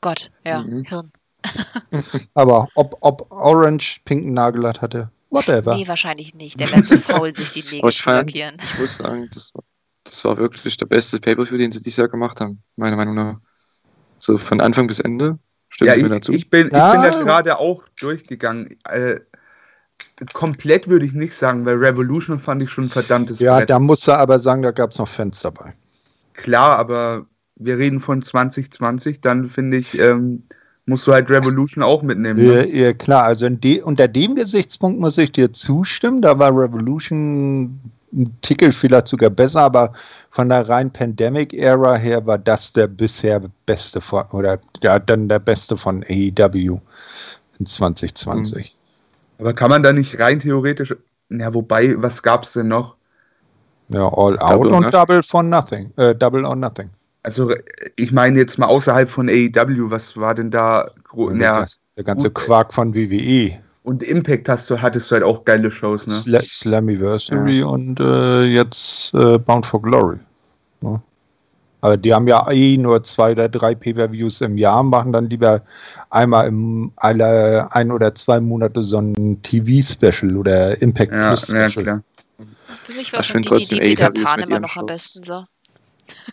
Gott, ja, Mhm. Hirn. aber ob, ob Orange pinken Nagellack hatte, whatever. Nee, wahrscheinlich nicht. Der wäre zu faul, sich die Nägel zu lackieren. ich muss sagen, das war, das war wirklich der beste Pay-Per-View, den sie dieses Jahr gemacht haben, meiner Meinung nach. So von Anfang bis Ende. Stimmt Ja, mir ich, dazu. ich, bin, ich Ja. bin da gerade auch durchgegangen. Äh, komplett würde ich nicht sagen, weil Revolution fand ich schon ein verdammtes Ja, Brett. da musst du aber sagen, da gab es noch Fans dabei. Klar, aber wir reden von 2020, dann finde ich, ähm, musst du halt Revolution auch mitnehmen. Ja, Ne? ja, klar, also de, unter dem Gesichtspunkt muss ich dir zustimmen. Da war Revolution ein Tickel vielleicht sogar besser, aber von der rein Pandemic-Ära her war das der bisher beste von, oder ja, dann der beste von AEW in 2020. Aber kann man da nicht rein theoretisch, ja, wobei, was gab es denn noch? Ja, All Out Double und. Double for Nothing. Äh, Double or Nothing. Also, ich meine jetzt mal außerhalb von AEW, was war denn da? Ja, der ganze gut. Quark von WWE. und Impact hast du, hattest du halt auch geile Shows, ne? Sla Slammiversary und äh, jetzt äh, Bound for Glory. Ja. Aber die haben ja eh nur zwei oder drei Pay-Per-Views im Jahr, machen dann lieber einmal im alle ein oder zwei Monate so ein TV-Special oder Impact Ja, Plus ja, Special. klar. Für mich war schon die, trotzdem die Peter Pan immer noch am besten so.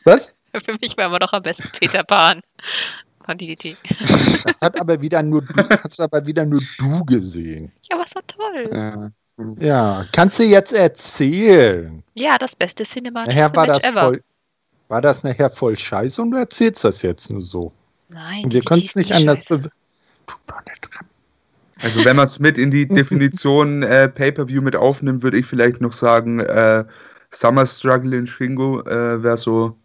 Was? Für mich war immer noch am besten Peter Pan von DDT. Das hat aber wieder nur du, hast aber wieder nur du gesehen. Ja, was so toll. Ja. Ja, kannst du jetzt erzählen? Ja, das beste cinematische Match ever. voll, war das nachher voll scheiße und du erzählst das jetzt nur so. Nein, Und wir können es nicht anders be-. Also wenn man es mit in die Definition äh, Pay-Per-View mit aufnimmt, würde ich vielleicht noch sagen, äh, Summer Struggle in Shingo äh, wäre so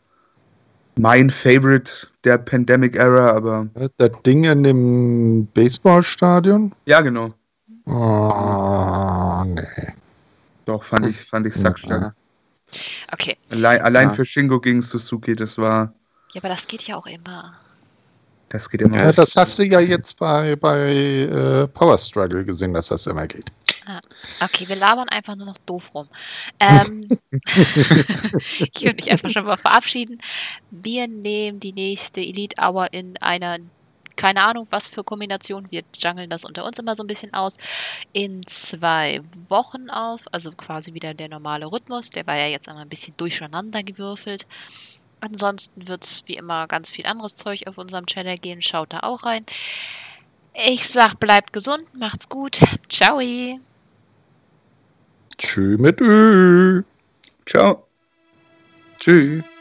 mein Favorite der Pandemic Era, aber Das Ding in dem Baseballstadion? ja genau. Oh, nee. Doch, fand ich, fand ich sackstark. Okay, Allein, allein Ja. für Shingo gegen Suzuki, das war, ja, aber das geht ja auch immer. das geht immer. Ja, das hast du ja jetzt bei, bei äh, Power Struggle gesehen, dass das immer geht. Okay, wir labern einfach nur noch doof rum. Ähm, ich würde mich einfach schon mal verabschieden. Wir nehmen die nächste Elite Hour in einer, keine Ahnung, was für Kombination. Wir jungeln das unter uns immer so ein bisschen aus. In zwei Wochen auf, also quasi wieder der normale Rhythmus. Der war ja jetzt einmal ein bisschen durcheinander gewürfelt. Ansonsten wird es wie immer ganz viel anderes Zeug auf unserem Channel gehen. Schaut da auch rein. Ich sag, bleibt gesund, macht's gut. Ciao. Tschö mit Ö. Ciao. Tschüss.